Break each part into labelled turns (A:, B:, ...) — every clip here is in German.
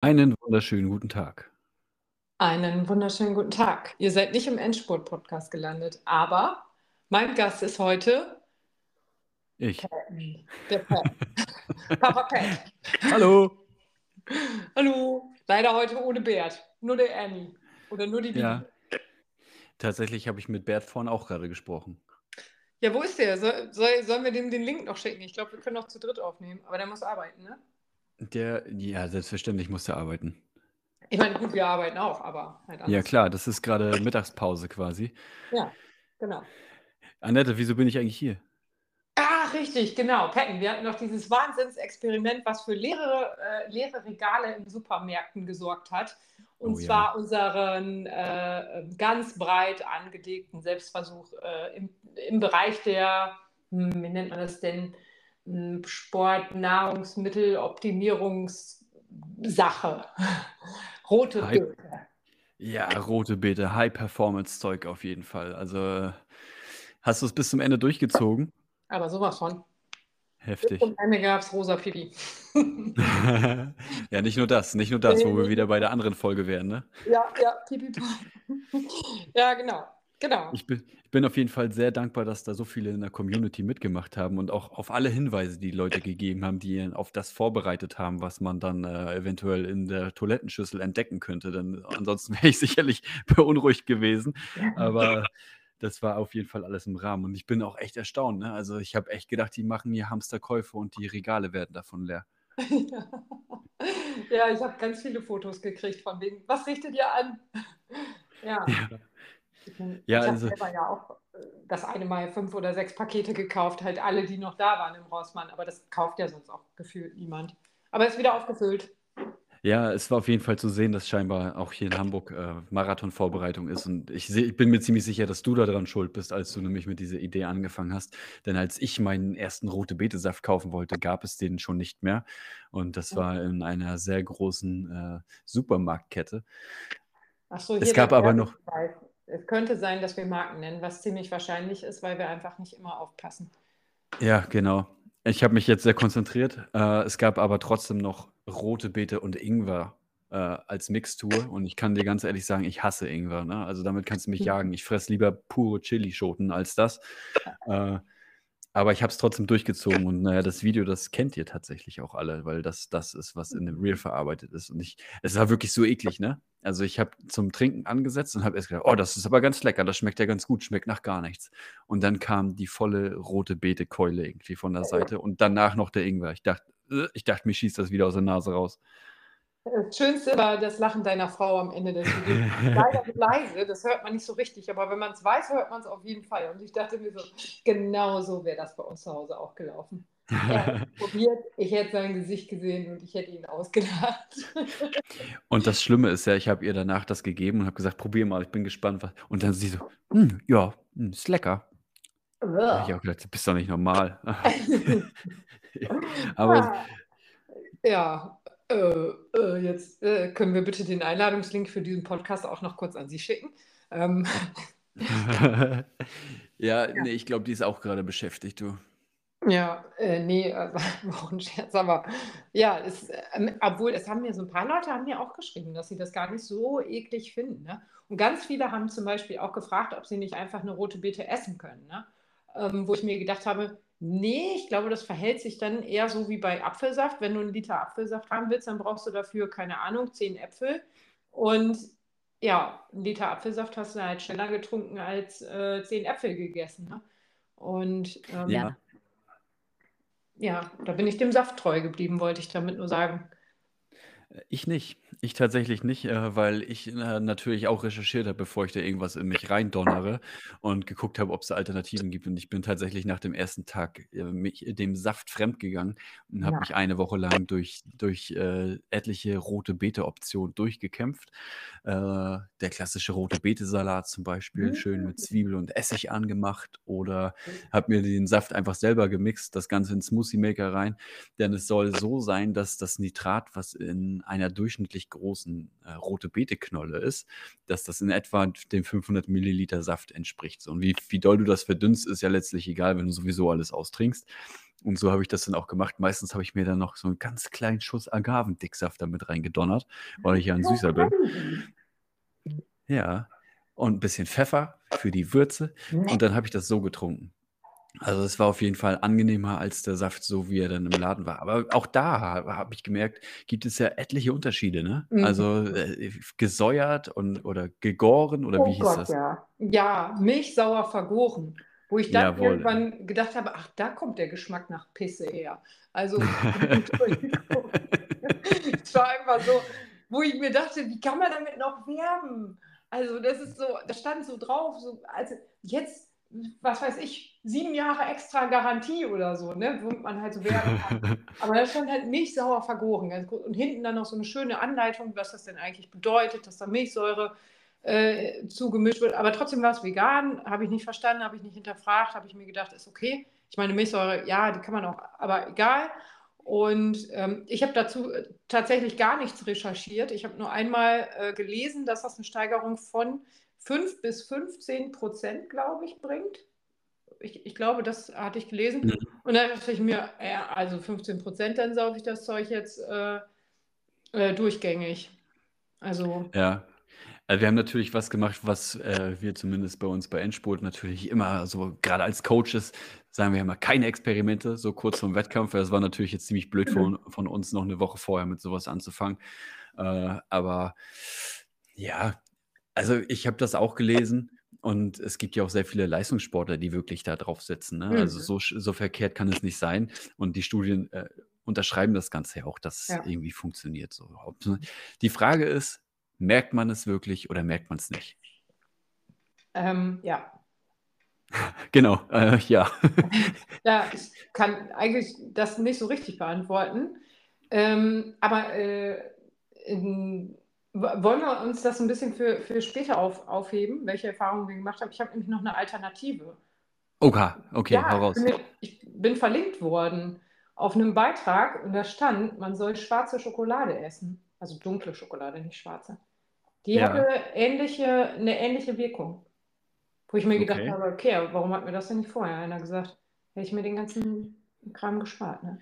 A: Einen wunderschönen guten Tag.
B: Einen wunderschönen guten Tag. Ihr seid nicht im Endspurt-Podcast gelandet, aber mein Gast ist heute
A: Ich.
B: Patton, der Pat. Papa Pat.
A: Hallo.
B: Hallo. Leider heute ohne Bert. Nur der Annie. Oder nur die Bibi.
A: Ja. Tatsächlich habe ich mit Bert vorhin auch gerade gesprochen.
B: Ja, wo ist der? Soll, soll, sollen wir dem den Link noch schicken? Ich glaube, wir können noch zu dritt aufnehmen. Aber der muss arbeiten, ne?
A: Der, ja, selbstverständlich muss er arbeiten.
B: Ich meine, gut, wir arbeiten auch, aber halt
A: Ja,
B: anders.
A: klar, das ist gerade Mittagspause quasi.
B: Ja, genau.
A: Annette, wieso bin ich eigentlich hier?
B: Ah, richtig, genau. Patton, wir hatten noch dieses Wahnsinnsexperiment, was für leere, äh, leere Regale in Supermärkten gesorgt hat. Und
A: Oh ja.
B: zwar unseren äh, ganz breit angelegten Selbstversuch äh, im, im Bereich der, hm, wie nennt man das denn, Sport, Nahrungsmittel, Optimierungssache. Rote
A: Hi.
B: Beete.
A: Ja, rote Beete, High-Performance-Zeug auf jeden Fall. Also hast du es bis zum Ende durchgezogen?
B: Aber sowas von. Bis
A: Heftig.
B: zum Ende gab es rosa Pipi.
A: ja, nicht nur das, nicht nur das, wo wir wieder bei der anderen Folge wären, ne?
B: ja, ja, Pipi. ja, genau. Genau.
A: Ich bin, ich bin auf jeden Fall sehr dankbar, dass da so viele in der Community mitgemacht haben und auch auf alle Hinweise, die Leute gegeben haben, die auf das vorbereitet haben, was man dann äh, eventuell in der Toilettenschüssel entdecken könnte. Denn ansonsten wäre ich sicherlich beunruhigt gewesen. Aber das war auf jeden Fall alles im Rahmen. Und ich bin auch echt erstaunt. Ne? Also ich habe echt gedacht, die machen hier Hamsterkäufe und die Regale werden davon leer.
B: ja, ich habe ganz viele Fotos gekriegt von wegen, was richtet ihr an? Ja.
A: Ja. Ja,
B: ich habe
A: also-
B: selber ja auch äh, das eine Mal fünf oder sechs Pakete gekauft, halt alle, die noch da waren im Rossmann, aber das kauft ja sonst auch gefühlt niemand. Aber es ist wieder aufgefüllt.
A: Ja, es war auf jeden Fall zu sehen, dass scheinbar auch hier in Hamburg äh, Marathonvorbereitung ist. Und ich, seh, ich bin mir ziemlich sicher, dass du daran schuld bist, als du nämlich mit dieser Idee angefangen hast. Denn als ich meinen ersten rote Beete-Saft kaufen wollte, gab es den schon nicht mehr. Und das war in einer sehr großen äh, Supermarktkette.
B: Ach so,
A: Es gab aber noch-
B: Werbepreis. Es könnte sein, dass wir Marken nennen, was ziemlich wahrscheinlich ist, weil wir einfach nicht immer aufpassen.
A: Ja, genau. Ich habe mich jetzt sehr konzentriert. Äh, es gab aber trotzdem noch rote Beete und Ingwer äh, als Mixtur. Und ich kann dir ganz ehrlich sagen, ich hasse Ingwer. Ne? Also damit kannst du mich
B: Mhm.
A: jagen. Ich fresse lieber pure Chilischoten als das. Äh, aber ich habe es trotzdem durchgezogen. Und naja, das Video, das kennt ihr tatsächlich auch alle, weil das das ist, was in dem Reel verarbeitet ist. Und ich, es war wirklich so eklig, ne? Also ich habe zum Trinken angesetzt und habe erst gedacht, oh, das ist aber ganz lecker, das schmeckt ja ganz gut, schmeckt nach gar nichts. Und dann kam die volle rote Beete-Keule irgendwie von der Seite und danach noch der Ingwer. Ich dachte, äh, ich dachte, mir schießt das wieder aus der Nase raus.
B: Das Schönste war das Lachen deiner Frau am Ende des Videos. Leider leise, das hört man nicht so richtig, aber wenn man es weiß, hört man es auf jeden Fall. Und ich dachte mir so, genau so wäre das bei uns zu Hause auch gelaufen. Es probiert, ich hätte sein Gesicht gesehen und ich hätte ihn ausgelacht.
A: Und das Schlimme ist ja, ich habe ihr danach das gegeben und habe gesagt, probier mal, ich bin gespannt. Was. Und dann sie so, "Hm, ja, hm, ist lecker. Da habe ich auch gedacht, du bist doch nicht normal. Aber
B: Ah, ja, äh, äh, jetzt äh, können wir bitte den Einladungslink für diesen Podcast auch noch kurz an Sie schicken. Ähm,
A: ja, nee, ich glaube, die ist auch gerade beschäftigt, du.
B: Ja, äh, nee, äh, war auch ein Scherz, aber ja, es, ähm, obwohl es haben mir so ein paar Leute haben mir auch geschrieben, dass sie das gar nicht so eklig finden. Ne? Und ganz viele haben zum Beispiel auch gefragt, ob sie nicht einfach eine rote Beete essen können. Ne? Ähm, wo ich mir gedacht habe, nee, ich glaube, das verhält sich dann eher so wie bei Apfelsaft. Wenn du einen Liter Apfelsaft haben willst, dann brauchst du dafür, keine Ahnung, zehn Äpfel. Und ja, einen Liter Apfelsaft hast du halt schneller getrunken als äh, zehn Äpfel gegessen. Ne? Und ähm,
A: Ja,
B: ja, da bin ich dem Saft treu geblieben, wollte ich damit nur sagen.
A: ich nicht. Ich tatsächlich nicht, äh, weil ich äh, natürlich auch recherchiert habe, bevor ich da irgendwas in mich reindonnere und geguckt habe, ob es Alternativen gibt. Und ich bin tatsächlich nach dem ersten Tag äh, mich dem Saft fremdgegangen und habe
B: Ja.
A: mich eine Woche lang durch, durch äh, etliche rote Beete-Optionen durchgekämpft. Äh, der klassische rote Beete-Salat zum Beispiel, schön mit
B: Mm.
A: Zwiebel und Essig angemacht oder habe mir den Saft einfach selber gemixt, das Ganze in Smoothie Maker rein. Denn es soll so sein, dass das Nitrat, was in einer durchschnittlich großen äh, rote Beete-Knolle ist, dass das in etwa dem 500 Milliliter Saft entspricht. So, Und wie, wie doll du das verdünnst, ist ja letztlich egal, wenn du sowieso alles austrinkst. Und so habe ich das dann auch gemacht. Meistens habe ich mir dann noch so einen ganz kleinen Schuss Agavendicksaft damit reingedonnert, weil ich ja ein Süßer bin. Ja, und ein bisschen Pfeffer für die Würze. Und dann habe ich das so getrunken. Also es war auf jeden Fall angenehmer als der Saft, so wie er dann im Laden war. Aber auch da habe ich gemerkt, gibt es ja etliche Unterschiede, ne?
B: Mhm.
A: Also äh, gesäuert und oder gegoren oder wie
B: Oh
A: hieß
B: Gott,
A: das?
B: ja. Ja, milchsauer vergoren. Wo ich dann
A: Jawohl.
B: irgendwann gedacht habe, ach, da kommt der Geschmack nach Pisse her. Also. Es war einfach so, wo ich mir dachte, wie kann man damit noch werben? Also, das ist so, da stand so drauf, so, also jetzt, was weiß ich, sieben Jahre extra Garantie oder so, ne, womit man halt so werben kann. Aber da stand halt milchsauer vergoren. gut. Und hinten dann noch so eine schöne Anleitung, was das denn eigentlich bedeutet, dass da Milchsäure äh, zugemischt wird. Aber trotzdem war es vegan, habe ich nicht verstanden, habe ich nicht hinterfragt, habe ich mir gedacht, ist okay. Ich meine, Milchsäure, ja, die kann man auch, aber egal. Und ähm, ich habe dazu äh, tatsächlich gar nichts recherchiert. Ich habe nur einmal äh, gelesen, dass das eine Steigerung von 5 bis 15 Prozent, glaube ich, bringt. Ich, ich glaube, das hatte ich gelesen.
A: Mhm.
B: Und dann dachte ich mir, ja, also 15 Prozent, dann saufe ich das Zeug jetzt äh, äh, durchgängig. Also,
A: Ja. Also wir haben natürlich was gemacht, was äh, wir zumindest bei uns bei Endspurt natürlich immer so, gerade als Coaches, sagen wir immer keine Experimente, so kurz vorm Wettkampf. Das war natürlich jetzt ziemlich blöd von, von uns, noch eine Woche vorher mit sowas anzufangen. Äh, aber ja, also ich habe das auch gelesen und es gibt ja auch sehr viele Leistungssportler, die wirklich da drauf sitzen. Ne? Also
B: Mhm.
A: so, sch- so verkehrt kann es nicht sein. Und die Studien äh, unterschreiben das Ganze ja auch, dass es
B: ja.
A: irgendwie funktioniert. So. Haupt- Die Frage ist, merkt man es wirklich oder merkt man es nicht?
B: Ähm, ja.
A: Genau, äh, ja.
B: Ja, ich kann eigentlich das nicht so richtig beantworten. Ähm, aber äh, in, wollen wir uns das ein bisschen für, für später auf, aufheben, welche Erfahrungen wir gemacht haben? Ich habe nämlich noch eine Alternative.
A: Okay, okay,
B: Ja, ich
A: raus.
B: bin, mir- ich bin verlinkt worden auf einem Beitrag und da stand, man soll schwarze Schokolade essen. Also dunkle Schokolade, nicht schwarze. Die
A: Ja,
B: hatte ähnliche, eine ähnliche Wirkung. Wo ich mir gedacht
A: okay.
B: habe, okay, warum hat mir das denn nicht vorher einer gesagt? Hätte ich mir den ganzen Kram gespart, ne?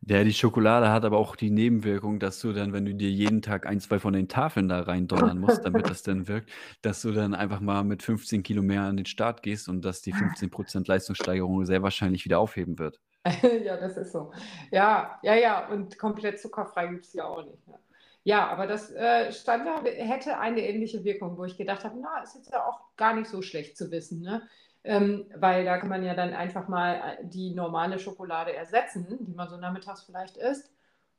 A: Der, die Schokolade hat aber auch die Nebenwirkung, dass du dann, wenn du dir jeden Tag ein, zwei von den Tafeln da rein donnern musst, damit das dann wirkt, dass du dann einfach mal mit 15 Kilo mehr an den Start gehst und dass die 15% Leistungssteigerung sehr wahrscheinlich wieder aufheben wird.
B: Ja, das ist so. Ja, ja, ja, und komplett zuckerfrei gibt es ja auch nicht. Ne? Ja, aber das äh, Standard hätte eine ähnliche Wirkung, wo ich gedacht habe, na, ist jetzt ja auch gar nicht so schlecht zu wissen, ne? Ähm, weil da kann man ja dann einfach mal äh, die normale Schokolade ersetzen, die man so nachmittags vielleicht isst.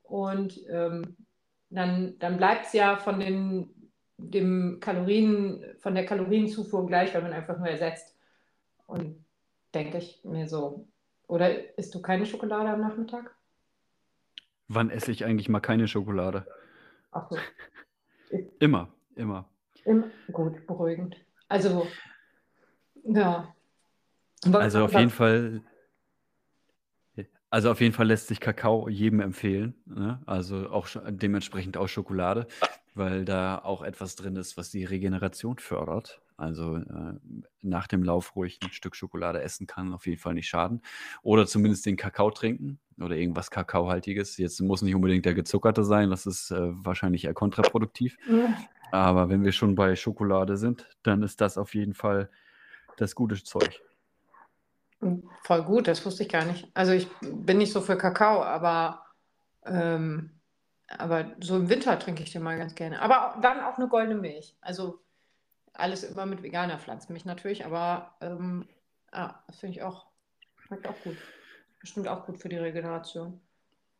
B: Und ähm, dann, dann bleibt es ja von den, dem Kalorien, von der Kalorienzufuhr gleich, weil man einfach nur ersetzt. Und denke ich mir so. Oder isst du keine Schokolade am Nachmittag?
A: Wann esse ich eigentlich mal keine Schokolade?
B: Ach so.
A: Immer, immer.
B: im, gut, beruhigend. Also, ja.
A: Also auf jeden Fall, also auf jeden Fall lässt sich Kakao jedem empfehlen, ne? Also auch dementsprechend auch Schokolade, weil da auch etwas drin ist, was die Regeneration fördert. Also äh, nach dem Lauf ruhig ein Stück Schokolade essen kann auf jeden Fall nicht schaden. Oder zumindest den Kakao trinken oder irgendwas Kakaohaltiges. Jetzt muss nicht unbedingt der gezuckerte sein, das ist äh, wahrscheinlich eher kontraproduktiv. Aber wenn wir schon bei Schokolade sind, dann ist das auf jeden Fall das gute Zeug.
B: Voll gut, das wusste ich gar nicht. Also ich bin nicht so für Kakao, aber, ähm, aber so im Winter trinke ich den mal ganz gerne. Aber dann auch eine goldene Milch. Also alles immer mit veganer Pflanzenmilch natürlich, aber ähm, ah, das finde ich auch, schmeckt auch gut. Bestimmt auch gut für die Regeneration.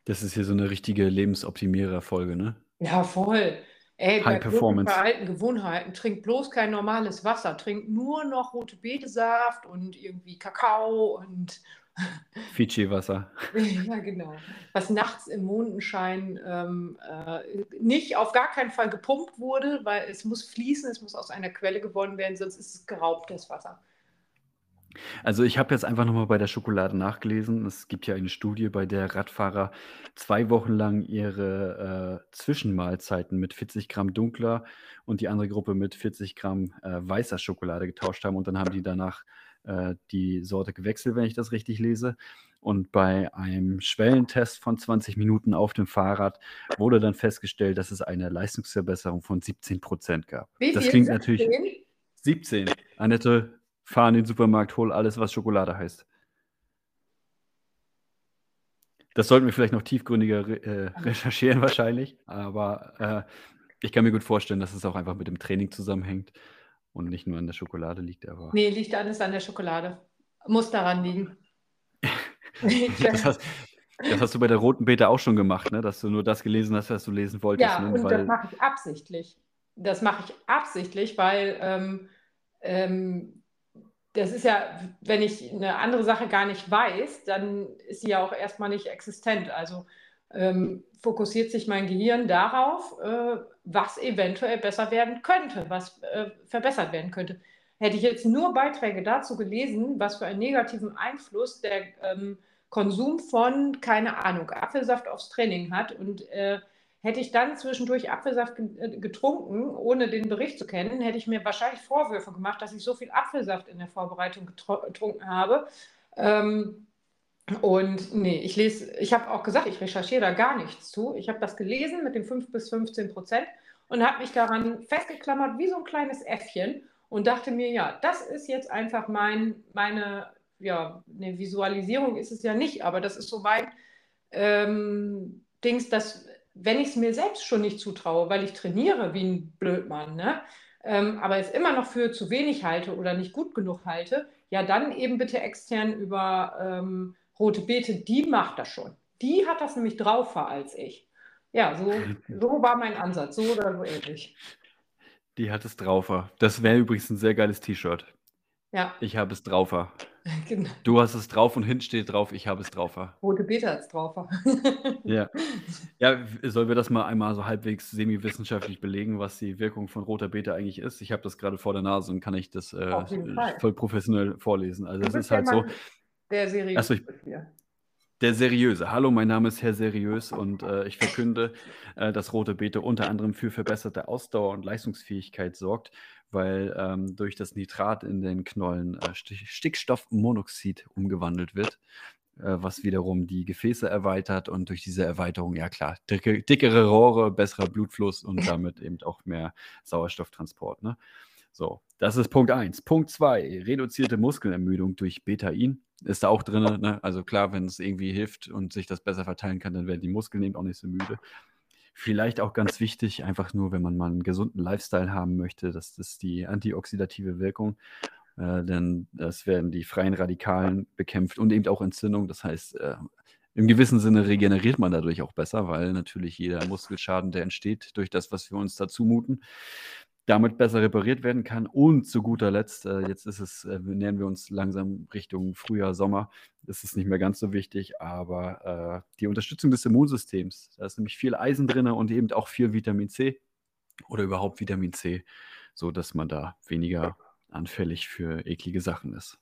A: Das ist hier so eine richtige Lebensoptimierer-Folge, ne?
B: Ja, voll. Ey,
A: High
B: bei
A: Performance.
B: Verhalten, Gewohnheiten, trink bloß kein normales Wasser. Trink nur noch rote Betesaft und irgendwie Kakao und
A: Fidschi-Wasser.
B: ja, genau. Was nachts im Mondenschein ähm, äh, nicht auf gar keinen Fall gepumpt wurde, weil es muss fließen, es muss aus einer Quelle gewonnen werden, sonst ist es geraubtes Wasser.
A: Also ich habe jetzt einfach nochmal bei der Schokolade nachgelesen. Es gibt ja eine Studie, bei der Radfahrer zwei Wochen lang ihre äh, Zwischenmahlzeiten mit 40 Gramm dunkler und die andere Gruppe mit 40 Gramm äh, weißer Schokolade getauscht haben und dann haben die danach äh, die Sorte gewechselt, wenn ich das richtig lese. Und bei einem Schwellentest von 20 Minuten auf dem Fahrrad wurde dann festgestellt, dass es eine Leistungsverbesserung von 17 Prozent gab.
B: Wie
A: Das
B: viel?
A: klingt
B: 17?
A: natürlich 17. Annette, fahr in den Supermarkt, hol alles, was Schokolade heißt. Das sollten wir vielleicht noch tiefgründiger re äh, recherchieren wahrscheinlich, aber äh, ich kann mir gut vorstellen, dass es auch einfach mit dem Training zusammenhängt und nicht nur an der Schokolade liegt, aber
B: Nee, liegt alles an der Schokolade. Muss daran liegen.
A: Das, hast, das hast du bei der roten Beete auch schon gemacht, ne? dass du nur das gelesen hast, was du lesen wolltest.
B: Ja,
A: ne?
B: und das
A: Weil,
B: mache ich absichtlich. Das mache ich absichtlich, weil ähm, ähm, das ist ja, wenn ich eine andere Sache gar nicht weiß, dann ist sie ja auch erstmal nicht existent. Also ähm, fokussiert sich mein Gehirn darauf, äh, was eventuell besser werden könnte, was äh, verbessert werden könnte. Hätte ich jetzt nur Beiträge dazu gelesen, was für einen negativen Einfluss der ähm, Konsum von, keine Ahnung, Apfelsaft aufs Training hat und äh, hätte ich dann zwischendurch Apfelsaft äh, getrunken, ohne den Bericht zu kennen, hätte ich mir wahrscheinlich Vorwürfe gemacht, dass ich so viel Apfelsaft in der Vorbereitung getrunken habe. Ähm, und nee, ich lese, ich habe auch gesagt, ich recherchiere da gar nichts zu. Ich habe das gelesen mit den 5 bis 15 Prozent und habe mich daran festgeklammert wie so ein kleines Äffchen und dachte mir, ja, das ist jetzt einfach mein, meine, ja, eine Visualisierung ist es ja nicht, aber das ist so mein ähm, Dings, dass wenn ich es mir selbst schon nicht zutraue, weil ich trainiere wie ein Blödmann, ne? ähm, aber es immer noch für zu wenig halte oder nicht gut genug halte, ja, dann eben bitte extern über ähm, Rote Beete, die macht das schon. Die hat das nämlich draufer als ich. Ja, so, so war mein Ansatz, so oder so ähnlich.
A: die hat es draufer. Das wäre übrigens ein sehr geiles T-Shirt.
B: Ja,
A: Ich habe es draufer.
B: genau.
A: Du hast es drauf und hinten steht drauf, ich habe es draufer.
B: Rote Beete hat es draufer.
A: Ja. Ja, sollen wir das mal einmal so halbwegs semi-wissenschaftlich belegen, was die Wirkung von roter Beete eigentlich ist? Ich habe das gerade vor der Nase und kann ich das äh, voll professionell vorlesen. Also es ist halt so,
B: der seriös
A: Achso, ich- der Seriöse. Hallo, mein Name ist Herr Seriös und äh, ich verkünde, äh, dass rote Beete unter anderem für verbesserte Ausdauer und Leistungsfähigkeit sorgt, weil ähm, durch das Nitrat in den Knollen äh, Sti- Stickstoffmonoxid umgewandelt wird, äh, was wiederum die Gefäße erweitert und durch diese Erweiterung, ja klar, dicke, dickere Rohre, besserer Blutfluss und damit eben auch mehr Sauerstofftransport. Ne? So, das ist Punkt 1. Punkt 2, reduzierte Muskelermüdung durch Betain. Ist da auch drin. Ne? Also klar, wenn es irgendwie hilft und sich das besser verteilen kann, dann werden die Muskeln eben auch nicht so müde. Vielleicht auch ganz wichtig, einfach nur, wenn man mal einen gesunden Lifestyle haben möchte, das ist die antioxidative Wirkung. Äh, denn es werden die freien Radikalen bekämpft und eben auch Entzündung. Das heißt, äh, im gewissen Sinne regeneriert man dadurch auch besser, weil natürlich jeder Muskelschaden, der entsteht durch das, was wir uns da zumuten, damit besser repariert werden kann. Und zu guter Letzt, äh, jetzt ist es, äh, nähern wir uns langsam Richtung Frühjahr, Sommer, ist es nicht mehr ganz so wichtig, aber äh, die Unterstützung des Immunsystems, da ist nämlich viel Eisen drin und eben auch viel Vitamin C oder überhaupt Vitamin C, so dass man da weniger anfällig für eklige Sachen ist.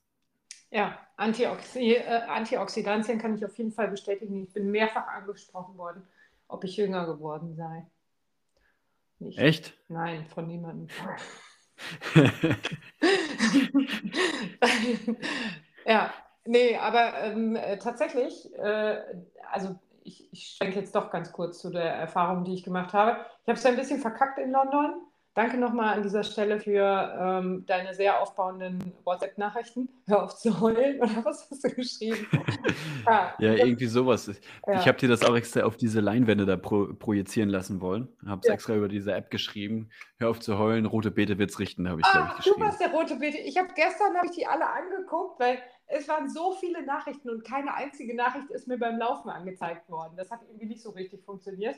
B: Ja, Antioxi äh, Antioxidantien kann ich auf jeden Fall bestätigen. Ich bin mehrfach angesprochen worden, ob ich jünger geworden sei. Nicht.
A: Echt?
B: Nein, von niemandem. ja, nee, aber ähm, äh, tatsächlich, äh, also ich, ich schwenke jetzt doch ganz kurz zu der Erfahrung, die ich gemacht habe. Ich habe es ein bisschen verkackt in London. Danke nochmal an dieser Stelle für ähm, deine sehr aufbauenden WhatsApp-Nachrichten. Hör auf zu heulen oder was hast du geschrieben?
A: ja,
B: das-
A: irgendwie sowas.
B: ja.
A: Ich habe dir das auch extra auf diese Leinwände da pro projizieren lassen wollen. Habe es
B: Ja.
A: extra über diese App geschrieben. Hör auf zu heulen, rote Beete wird's richten, habe ich, glaube ich,
B: Ah, du
A: geschrieben.
B: warst der rote Beete. Ich habe gestern habe ich die alle angeguckt, weil es waren so viele Nachrichten und keine einzige Nachricht ist mir beim Laufen angezeigt worden. Das hat irgendwie nicht so richtig funktioniert.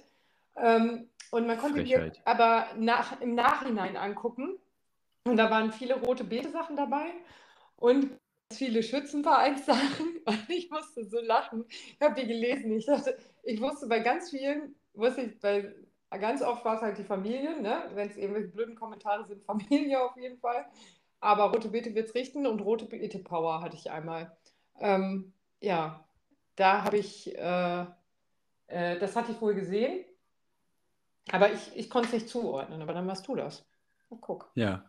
B: Ähm, und man konnte die
A: Frechheit.
B: aber nach, im Nachhinein angucken. Und da waren viele rote Beete-Sachen dabei und ganz viele Schützenvereinssachen. Und ich musste so lachen. Ich habe die gelesen. Ich dachte, ich wusste bei ganz vielen, wusste ich bei ganz oft war es halt die Familie, ne? wenn es irgendwelche blöden Kommentare sind, Familie auf jeden Fall. Aber Rote Beete wird's richten und Rote Beete Power hatte ich einmal. Ähm, ja, da habe ich, äh, äh, das hatte ich wohl gesehen, aber ich, ich konnte es nicht zuordnen, aber dann warst du das. Na, guck.
A: Ja,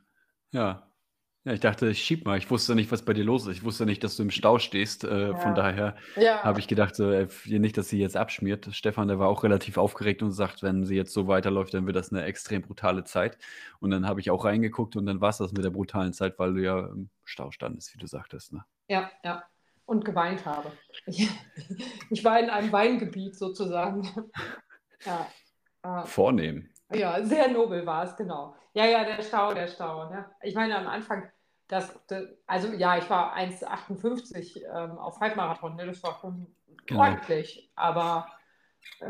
A: ja. Ja, ich dachte, ich schieb mal. Ich wusste nicht, was bei dir los ist. Ich wusste nicht, dass du im Stau stehst. Äh, von daher
B: Ja.
A: habe ich gedacht, so, äh, nicht, dass sie jetzt abschmiert. Stefan, der war auch relativ aufgeregt und sagt, wenn sie jetzt so weiterläuft, dann wird das eine extrem brutale Zeit. Und dann habe ich auch reingeguckt und dann war es das mit der brutalen Zeit, weil du ja im Stau standest, wie du sagtest. Ne?
B: Ja, ja. Und geweint habe. Ich, ich war in einem Weingebiet sozusagen. Ja. Äh,
A: Vornehm.
B: Ja, sehr nobel war es, genau. Ja, ja, der Stau, der Stau. Ne? Ich meine, am Anfang, das, das also ja, ich war 1,58 ähm, auf Halbmarathon, ne? das war schon
A: Genau.
B: ordentlich. Aber äh,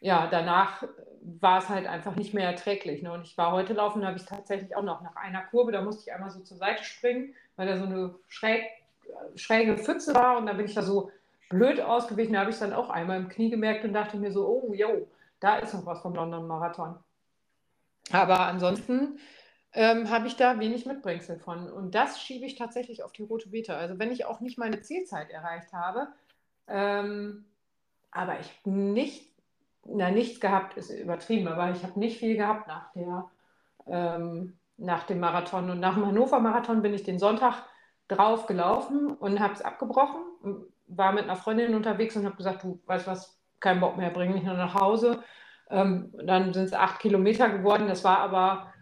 B: ja, danach war es halt einfach nicht mehr erträglich. Ne? Und ich war heute laufen, da habe ich tatsächlich auch noch nach einer Kurve, da musste ich einmal so zur Seite springen, weil da so eine schräg, schräge Pfütze war und dann bin ich da so blöd ausgewichen. Da habe ich es dann auch einmal im Knie gemerkt und dachte mir so, oh, yo, da ist noch was vom London Marathon. Aber ansonsten ähm, habe ich da wenig Mitbringsel von. Und das schiebe ich tatsächlich auf die rote Beete. Also wenn ich auch nicht meine Zielzeit erreicht habe, ähm, aber ich habe nicht, na nichts gehabt, ist übertrieben, aber ich habe nicht viel gehabt nach der, ähm, nach dem Marathon. Und nach dem Hannover Marathon bin ich den Sonntag drauf gelaufen und habe es abgebrochen. War mit einer Freundin unterwegs und habe gesagt, du weißt was, kein Bock mehr, bring mich nur nach Hause. Ähm, dann sind es acht Kilometer geworden. Das war aber,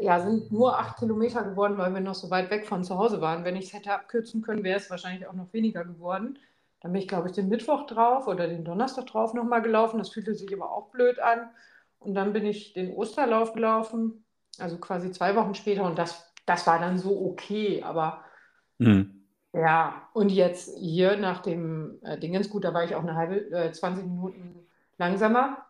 B: ja, sind nur acht Kilometer geworden, weil wir noch so weit weg von zu Hause waren. Wenn ich es hätte abkürzen können, wäre es wahrscheinlich auch noch weniger geworden. Dann bin ich, glaube ich, den Mittwoch drauf oder den Donnerstag drauf nochmal gelaufen. Das fühlte sich aber auch blöd an. Und dann bin ich den Osterlauf gelaufen, also quasi zwei Wochen später. Und das, das war dann so okay. Aber
A: Mhm.
B: Ja, und jetzt hier nach dem äh, Dingens, gut, da war ich auch eine halbe, äh, 20 Minuten langsamer.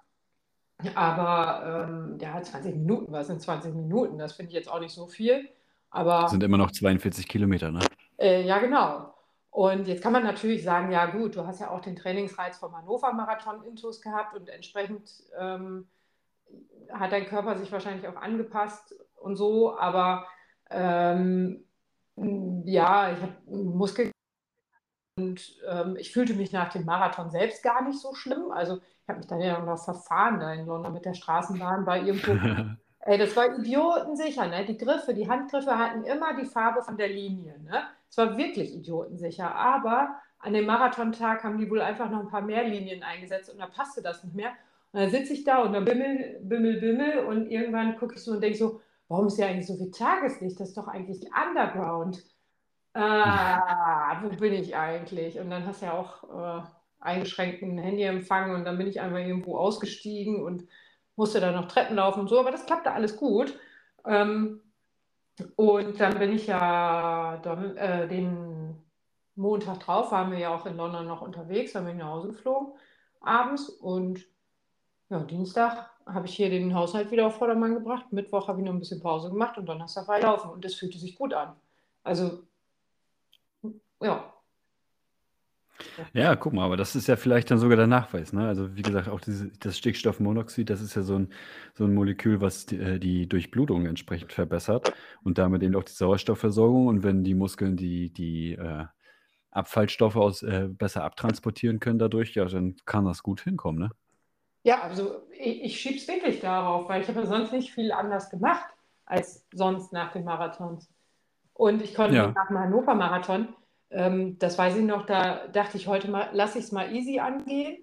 B: Aber ähm, ja, 20 Minuten, was sind 20 Minuten? Das finde ich jetzt auch nicht so viel. Aber
A: Sind immer noch 42 Kilometer, ne?
B: äh, ja, genau. Und jetzt kann man natürlich sagen, ja gut, du hast ja auch den Trainingsreiz vom Hannover Marathon intus gehabt und entsprechend ähm, hat dein Körper sich wahrscheinlich auch angepasst und so, aber ähm, ja, ich habe Muskel und ähm, ich fühlte mich nach dem Marathon selbst gar nicht so schlimm. Also ich habe mich dann ja noch verfahren da in London mit der Straßenbahn bei irgendwo. Ey, das war idiotensicher, ne? Die Griffe, die Handgriffe hatten immer die Farbe von der Linie, ne? Es war wirklich idiotensicher. Aber an dem Marathontag haben die wohl einfach noch ein paar mehr Linien eingesetzt und da passte das nicht mehr. Und dann sitze ich da und dann bimmel, bimmel, bimmel und irgendwann gucke ich so und denke so, warum ist hier eigentlich so viel Tageslicht? Das ist doch eigentlich Underground. Ah, wo bin ich eigentlich? Und dann hast du ja auch äh, eingeschränkten Handyempfang und dann bin ich einfach irgendwo ausgestiegen und musste dann noch Treppen laufen und so, aber das klappte alles gut. Ähm, und dann bin ich ja don, äh, den Montag drauf, waren wir ja auch in London noch unterwegs, dann bin ich nach Hause geflogen abends und ja, Dienstag habe ich hier den Haushalt wieder auf Vordermann gebracht. Mittwoch habe ich noch ein bisschen Pause gemacht und Donnerstag war ich laufen und das fühlte sich gut an. Also, ja.
A: Ja, guck mal, aber das ist ja vielleicht dann sogar der Nachweis, ne? Also wie gesagt, auch diese, das Stickstoffmonoxid, das ist ja so ein, so ein Molekül, was die, äh, die Durchblutung entsprechend verbessert und damit eben auch die Sauerstoffversorgung. Und wenn die Muskeln die, die äh, Abfallstoffe aus, äh, besser abtransportieren können dadurch, ja, dann kann das gut hinkommen, ne?
B: Ja, also ich, ich schiebe es wirklich darauf, weil ich habe sonst nicht viel anders gemacht als sonst nach den Marathons. Und ich konnte
A: Ja.
B: nach dem Hannover-Marathon, ähm, das weiß ich noch, da dachte ich heute mal, lasse ich es mal easy angehen.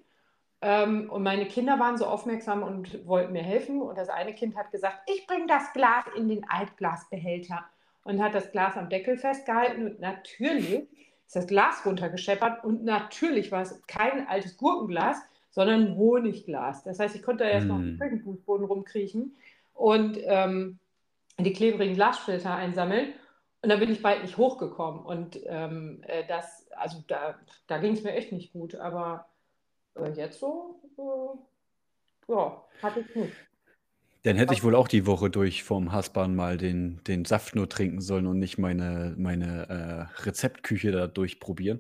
B: Ähm, und meine Kinder waren so aufmerksam und wollten mir helfen. Und das eine Kind hat gesagt, ich bringe das Glas in den Altglasbehälter und hat das Glas am Deckel festgehalten. Und natürlich ist das Glas runtergescheppert und natürlich war es kein altes Gurkenglas, sondern ein Honigglas. Das heißt, ich konnte da erst noch auf dem
A: Mm.
B: Küchenfußboden rumkriechen und ähm, die klebrigen Glassplitter einsammeln. Und dann bin ich bald nicht hochgekommen. Und ähm, äh, das, also da, da ging es mir echt nicht gut. Aber äh, jetzt so, äh, ja, hatte ich nicht.
A: Dann hätte ich wohl auch die Woche durch vom Hasban mal den, den Saft nur trinken sollen und nicht meine, meine äh, Rezeptküche da durchprobieren.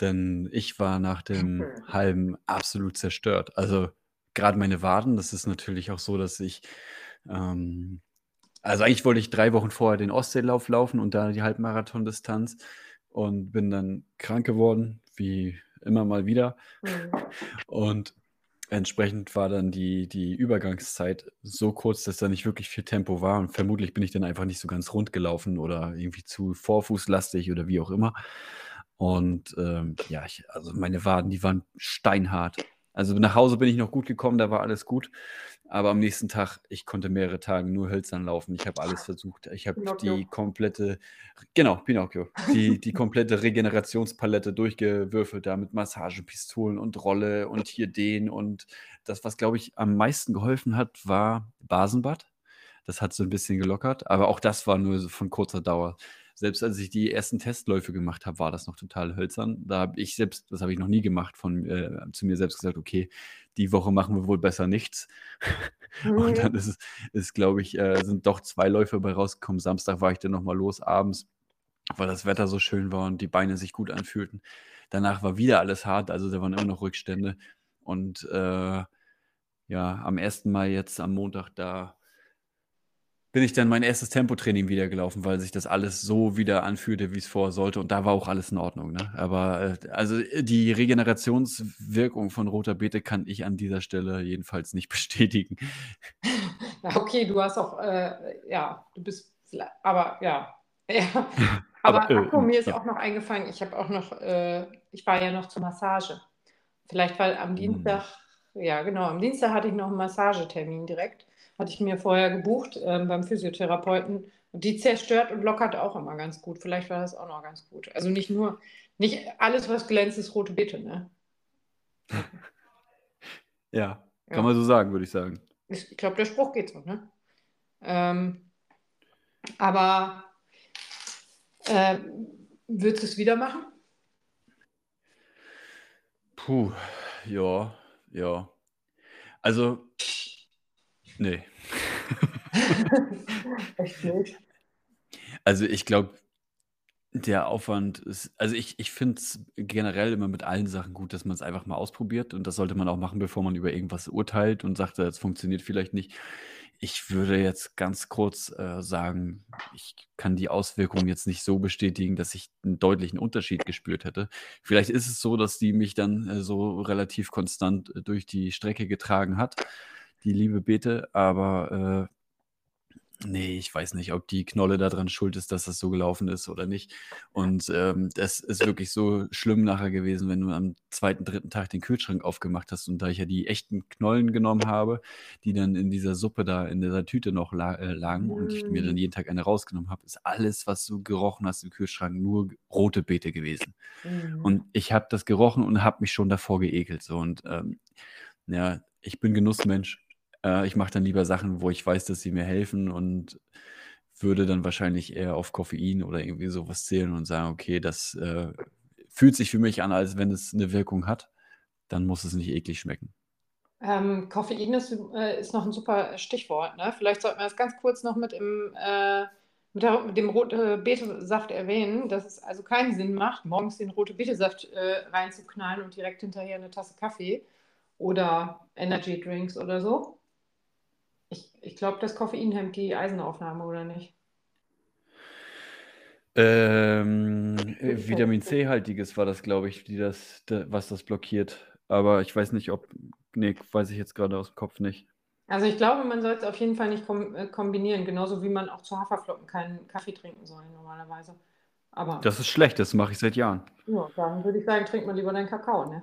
A: Denn ich war nach dem Halben absolut zerstört. Also gerade meine Waden, das ist natürlich auch so, dass ich, ähm, also eigentlich wollte ich drei Wochen vorher den Ostseelauf laufen und da die Halbmarathon-Distanz und bin dann krank geworden, wie immer mal wieder.
B: Mhm.
A: Und Entsprechend war dann die die Übergangszeit so kurz, dass da nicht wirklich viel Tempo war und vermutlich bin ich dann einfach nicht so ganz rund gelaufen oder irgendwie zu vorfußlastig oder wie auch immer. Und, ähm, ja, ich also meine Waden, die waren steinhart. Also nach Hause bin ich noch gut gekommen, da war alles gut. Aber am nächsten Tag, ich konnte mehrere Tage nur hölzern laufen. Ich habe alles versucht. Ich habe die komplette, genau, Pinocchio, die, die komplette Regenerationspalette durchgewürfelt, da mit Massagepistolen und Rolle und hier den. Und das, was, glaube ich, am meisten geholfen hat, war Basenbad. Das hat so ein bisschen gelockert, aber auch das war nur so von kurzer Dauer selbst als ich die ersten Testläufe gemacht habe, war das noch total hölzern. Da habe ich selbst, das habe ich noch nie gemacht, von äh, zu mir selbst gesagt, okay, die Woche machen wir wohl besser nichts. Mhm. Und dann ist, ist glaube ich, äh, sind doch zwei Läufe bei rausgekommen. Samstag war ich dann nochmal los abends, weil das Wetter so schön war und die Beine sich gut anfühlten. Danach war wieder alles hart, also da waren immer noch Rückstände. Und äh, ja, am ersten Mal jetzt am Montag, da bin ich dann mein erstes Tempotraining wieder gelaufen, weil sich das alles so wieder anfühlte, wie es vorher sollte. Und da war auch alles in Ordnung. Ne? Aber äh, also äh, die Regenerationswirkung von roter Beete kann ich an dieser Stelle jedenfalls nicht bestätigen.
B: Ja, okay, du hast auch, äh, ja, du bist, aber ja. ja. Aber, aber äh, Akku, mir ist ja. auch noch eingefallen, ich habe auch noch, äh, ich war ja noch zur Massage. Vielleicht, weil am hm. Dienstag, hm. ja genau, am Dienstag hatte ich noch einen Massagetermin direkt hatte ich mir vorher gebucht ähm, beim Physiotherapeuten. Und die zerstört und lockert auch immer ganz gut. Vielleicht war das auch noch ganz gut. Also nicht nur, nicht alles, was glänzt, ist rote Beete, ne?
A: ja, kann ja. man so sagen, würde ich sagen.
B: Ich glaube, der Spruch geht so, ne? Ähm, aber äh, würdest du es wieder machen?
A: Puh, ja, ja. Also, nee. Echt nicht? Also ich glaube, der Aufwand ist, also ich, ich finde es generell immer mit allen Sachen gut, dass man es einfach mal ausprobiert und das sollte man auch machen, bevor man über irgendwas urteilt und sagt, es funktioniert vielleicht nicht. Ich würde jetzt ganz kurz äh, sagen, ich kann die Auswirkungen jetzt nicht so bestätigen, dass ich einen deutlichen Unterschied gespürt hätte. Vielleicht ist es so, dass die mich dann äh, so relativ konstant äh, durch die Strecke getragen hat die liebe Bete, aber äh, nee, ich weiß nicht, ob die Knolle daran schuld ist, dass das so gelaufen ist oder nicht. Und ähm, das ist wirklich so schlimm nachher gewesen, wenn du am zweiten, dritten Tag den Kühlschrank aufgemacht hast und da ich ja die echten Knollen genommen habe, die dann in dieser Suppe da in dieser Tüte noch la äh, lagen und ich mir dann mm. jeden Tag eine rausgenommen habe, ist alles, was du gerochen hast im Kühlschrank, nur rote Beete gewesen. Mhm. Und ich habe das gerochen und habe mich schon davor geekelt. So und ähm, ja, ich bin Genussmensch äh, ich mache dann lieber Sachen, wo ich weiß, dass sie mir helfen und würde dann wahrscheinlich eher auf Koffein oder irgendwie sowas zählen und sagen, okay, das äh, fühlt sich für mich an, als wenn es eine Wirkung hat. Dann muss es nicht eklig schmecken.
B: Ähm, Koffein ist, äh, ist noch ein super Stichwort. Ne? Vielleicht sollten wir das ganz kurz noch mit, im, äh, mit, der, mit dem roten Betesaft erwähnen, dass es also keinen Sinn macht, morgens den roten Betesaft äh, reinzuknallen und direkt hinterher eine Tasse Kaffee oder Energy Drinks oder so. Ich, ich glaube, das Koffein hemmt die Eisenaufnahme, oder nicht?
A: Ähm, äh, Vitamin C-haltiges war das, glaube ich, die das, was das blockiert. Aber ich weiß nicht, ob. Nee, weiß ich jetzt gerade aus dem Kopf nicht.
B: Also ich glaube, man sollte es auf jeden Fall nicht äh, kombinieren, genauso wie man auch zu Haferflocken keinen Kaffee trinken soll normalerweise.
A: Aber das ist schlecht, das mache ich seit Jahren.
B: Ja, dann würde ich sagen, trinkt man lieber deinen Kakao, ne?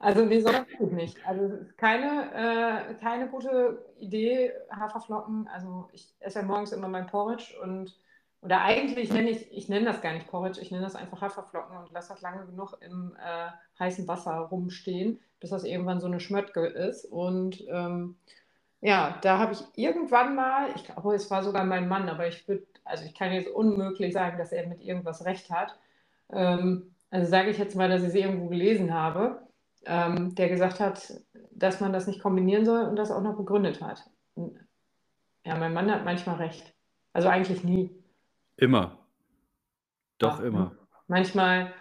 B: Also nee, so natürlich nicht. Also keine, äh, keine gute Idee, Haferflocken. Also ich esse ja morgens immer mein Porridge und oder eigentlich nenne ich, ich nenne das gar nicht Porridge, ich nenne das einfach Haferflocken und lasse das lange genug im äh, heißen Wasser rumstehen, bis das irgendwann so eine Schmöttke ist. Und ähm, ja, da habe ich irgendwann mal, ich glaube, es war sogar mein Mann, aber ich würde, also ich kann jetzt unmöglich sagen, dass er mit irgendwas recht hat. Ähm, also sage ich jetzt mal, dass ich es irgendwo gelesen habe ähm, der gesagt hat, dass man das nicht kombinieren soll und das auch noch begründet hat. Ja, mein Mann hat manchmal recht. Also eigentlich nie.
A: Immer. Doch ja, immer.
B: Manchmal,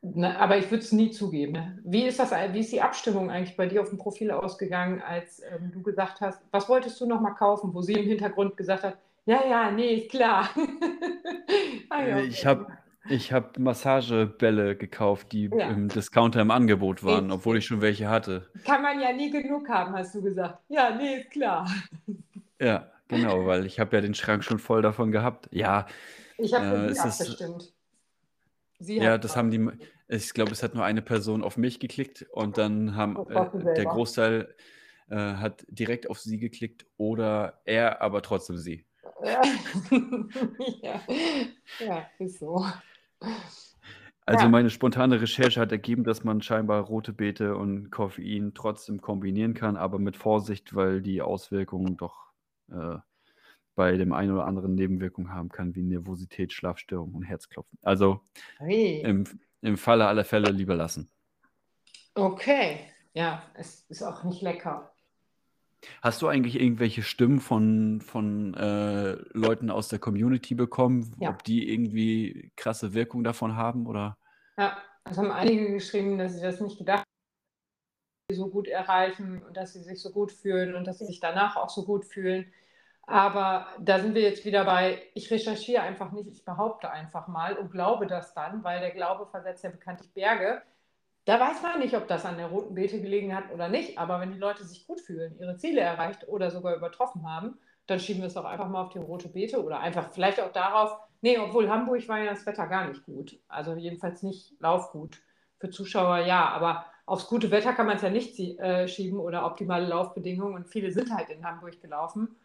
B: na, aber ich würde es nie zugeben. Wie ist das, wie ist die Abstimmung eigentlich bei dir auf dem Profil ausgegangen, als ähm, du gesagt hast, was wolltest du noch mal kaufen, wo sie im Hintergrund gesagt hat, ja, ja, nee, ist klar.
A: ah, ja, okay. Ich habe Ich habe Massagebälle gekauft, die
B: Ja.
A: im Discounter im Angebot waren, obwohl ich schon welche hatte.
B: Kann man ja nie genug haben, hast du gesagt. Ja, nee, ist klar.
A: Ja, genau, weil ich habe ja den Schrank schon voll davon gehabt. Ja,
B: Ich habe
A: Äh, es ist-
B: abgestimmt. Sie
A: ja, das haben die. Ich glaube, es hat nur eine Person auf mich geklickt und dann haben äh, der. Großteil äh, hat direkt auf sie geklickt oder er, aber trotzdem sie.
B: Ja. ja. ja, ist so.
A: Also
B: Ja.
A: meine spontane Recherche hat ergeben, dass man scheinbar rote Beete und Koffein trotzdem kombinieren kann, aber mit Vorsicht, weil die Auswirkungen doch äh, bei dem einen oder anderen Nebenwirkungen haben kann, wie Nervosität, Schlafstörungen und Herzklopfen. Also
B: Hey.
A: im, im Falle aller Fälle lieber lassen.
B: Okay. Ja, es ist auch nicht lecker.
A: Hast du eigentlich irgendwelche Stimmen von, von äh, Leuten aus der Community bekommen,
B: Ja.
A: ob die irgendwie krasse Wirkung davon haben oder?
B: Ja, es haben einige geschrieben, dass sie das nicht gedacht haben, dass sie so gut erreichen und dass sie sich so gut fühlen und dass sie sich danach auch so gut fühlen. Aber da sind wir jetzt wieder bei, ich recherchiere einfach nicht, ich behaupte einfach mal und glaube das dann, weil der Glaube versetzt ja bekanntlich Berge. Da weiß man nicht, ob das an der roten Beete gelegen hat oder nicht, aber wenn die Leute sich gut fühlen, ihre Ziele erreicht oder sogar übertroffen haben, dann schieben wir es doch einfach mal auf die rote Beete oder einfach vielleicht auch darauf, nee, obwohl Hamburg war ja das Wetter gar nicht gut. Also jedenfalls nicht laufgut. Für Zuschauer ja, aber aufs gute Wetter kann man es ja nicht äh, schieben oder optimale Laufbedingungen und viele sind halt in Hamburg gelaufen.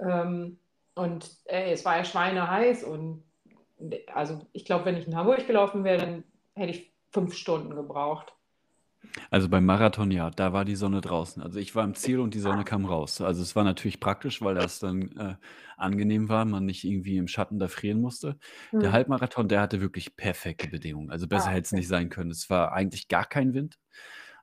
B: Ähm, und ey, es war ja schweineheiß und also ich glaube, wenn ich in Hamburg gelaufen wäre, dann hätte ich fünf Stunden gebraucht.
A: Also beim Marathon, ja, da war die Sonne draußen. Also ich war im Ziel und die Sonne kam raus. Also es war natürlich praktisch, weil das dann äh, angenehm war, man nicht irgendwie im Schatten da frieren musste. Der
B: Hm.
A: Halbmarathon, der hatte wirklich perfekte Bedingungen. Also besser
B: Ah,
A: hätte es
B: okay.
A: nicht sein können. Es war eigentlich gar kein Wind.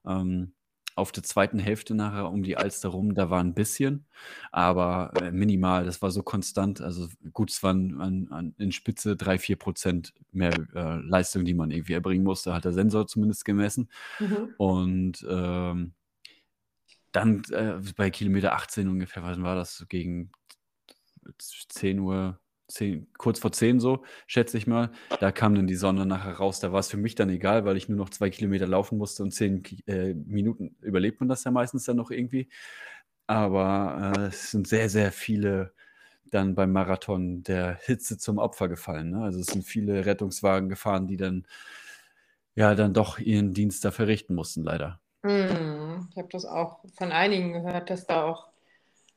A: Ähm, auf der zweiten Hälfte nachher um die Alster rum, da war ein bisschen, aber äh, minimal. Das war so konstant. Also gut, es waren an, an, in Spitze drei, vier Prozent mehr äh, Leistung, die man irgendwie erbringen musste, hat der Sensor zumindest gemessen.
B: Mhm.
A: Und ähm, dann äh, bei Kilometer 18 ungefähr, wann war das? Gegen 10 Uhr, 10, kurz vor 10 so, schätze ich mal. Da kam dann die Sonne nachher raus. Da war es für mich dann egal, weil ich nur noch zwei Kilometer laufen musste und 10 Ki- äh, Minuten überlebt man das ja meistens dann noch irgendwie. Aber äh, es sind sehr, sehr viele dann beim Marathon der Hitze zum Opfer gefallen. Ne? Also es sind viele Rettungswagen gefahren, die dann ja dann doch ihren Dienst da verrichten mussten, leider.
B: Hm, Ich habe das auch von einigen gehört, dass da auch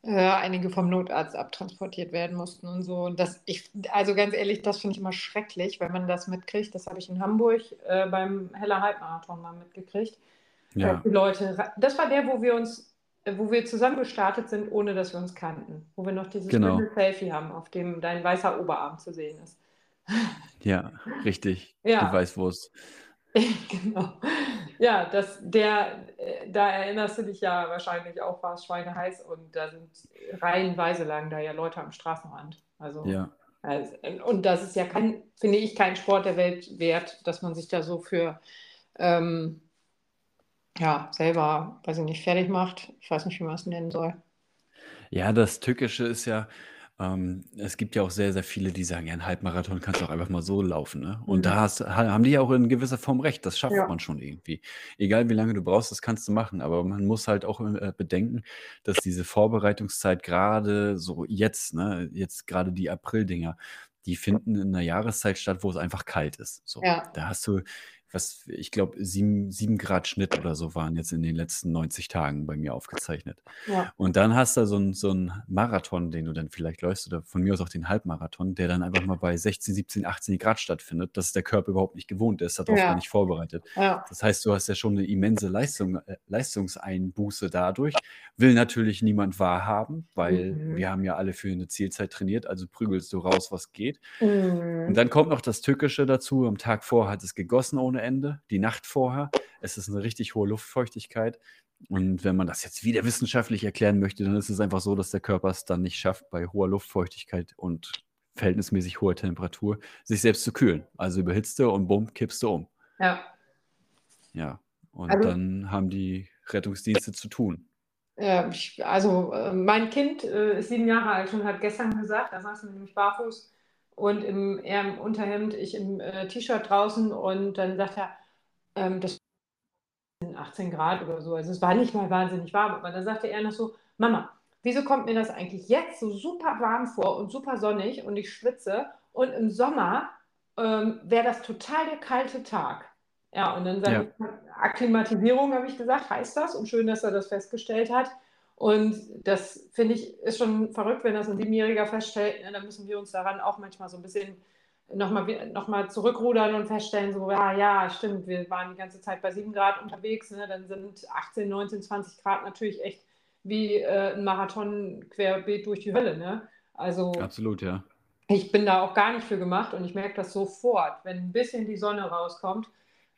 B: äh, einige vom Notarzt abtransportiert werden mussten und so. Und das, ich, also ganz ehrlich, das finde ich immer schrecklich, wenn man das mitkriegt. Das habe ich in Hamburg äh, beim Heller Halbmarathon mal mitgekriegt.
A: Ja,
B: die Leute, das war der, wo wir uns, äh, wo wir zusammen gestartet sind, ohne dass wir uns kannten. Wo wir noch dieses
A: Genau.
B: Selfie haben, auf dem dein weißer Oberarm zu sehen ist.
A: ja, richtig. Die
B: Ja.
A: Weißwurst.
B: Genau. Ja, das, der, äh, da erinnerst du dich ja wahrscheinlich auch, war es schweineheiß und da sind reihenweise lagen da ja Leute am Straßenrand. Also,
A: Ja.
B: also, und das ist ja kein, finde ich, kein Sport der Welt wert, dass man sich da so für ähm, ja, selber, weiß ich nicht, fertig macht. Ich weiß nicht, wie man es nennen soll.
A: Ja, das Tückische ist ja, ähm, es gibt ja auch sehr, sehr viele, die sagen, ja, ein Halbmarathon kannst du auch einfach mal so laufen. Ne? Und
B: Mhm.
A: da hast, ha- haben die ja auch in gewisser Form recht. Das schafft
B: Ja.
A: man schon irgendwie. Egal wie lange du brauchst, das kannst du machen. Aber man muss halt auch äh, bedenken, dass diese Vorbereitungszeit gerade so jetzt, ne, jetzt gerade die April-Dinger, die finden in einer Jahreszeit statt, wo es einfach kalt ist. So,
B: Ja.
A: da hast du, was, ich glaube, sieben, sieben Grad Schnitt oder so waren jetzt in den letzten 90 Tagen bei mir aufgezeichnet.
B: Ja.
A: Und dann hast du so einen so einen Marathon, den du dann vielleicht läufst, oder von mir aus auch den Halbmarathon, der dann einfach mal bei 16, 17, 18 Grad stattfindet, dass der Körper überhaupt nicht gewohnt ist, darauf
B: Ja.
A: gar nicht vorbereitet.
B: Ja.
A: Das heißt, du hast ja schon eine immense Leistung, äh, Leistungseinbuße dadurch. Will natürlich niemand wahrhaben, weil
B: Mhm.
A: wir haben ja alle für eine Zielzeit trainiert, also prügelst du raus, was geht.
B: Mhm.
A: Und dann kommt noch das Tückische dazu. Am Tag vorher hat es gegossen ohne Ende. Die Nacht vorher. Es ist eine richtig hohe Luftfeuchtigkeit. Und wenn man das jetzt wieder wissenschaftlich erklären möchte, dann ist es einfach so, dass der Körper es dann nicht schafft, bei hoher Luftfeuchtigkeit und verhältnismäßig hoher Temperatur sich selbst zu kühlen. Also überhitzt du und bumm, kippst du um.
B: Ja.
A: Ja. Und
B: Also-
A: dann haben die Rettungsdienste zu tun.
B: Ja, ich, also äh, mein Kind äh, ist sieben Jahre alt und hat gestern gesagt, da saß er nämlich barfuß und im, er im Unterhemd, ich im äh, T-Shirt draußen und dann sagt er, ähm, das sind 18 Grad oder so. Also es war nicht mal wahnsinnig warm, aber dann sagte er noch so, Mama, wieso kommt mir das eigentlich jetzt so super warm vor und super sonnig und ich schwitze und im Sommer ähm, wäre das total der kalte Tag. Ja, und dann seine ja. Akklimatisierung, habe ich gesagt, heißt das und schön, dass er das festgestellt hat. Und das finde ich ist schon verrückt, wenn das ein Siebenjähriger feststellt. Ne, dann müssen wir uns daran auch manchmal so ein bisschen nochmal noch mal zurückrudern und feststellen, so, ja, ja, stimmt, wir waren die ganze Zeit bei 7 Grad unterwegs, ne, dann sind 18, 19, 20 Grad natürlich echt wie äh, ein Marathon querbeet durch die Hölle. Ne? Also,
A: Absolut, ja.
B: Ich bin da auch gar nicht für gemacht und ich merke das sofort, wenn ein bisschen die Sonne rauskommt,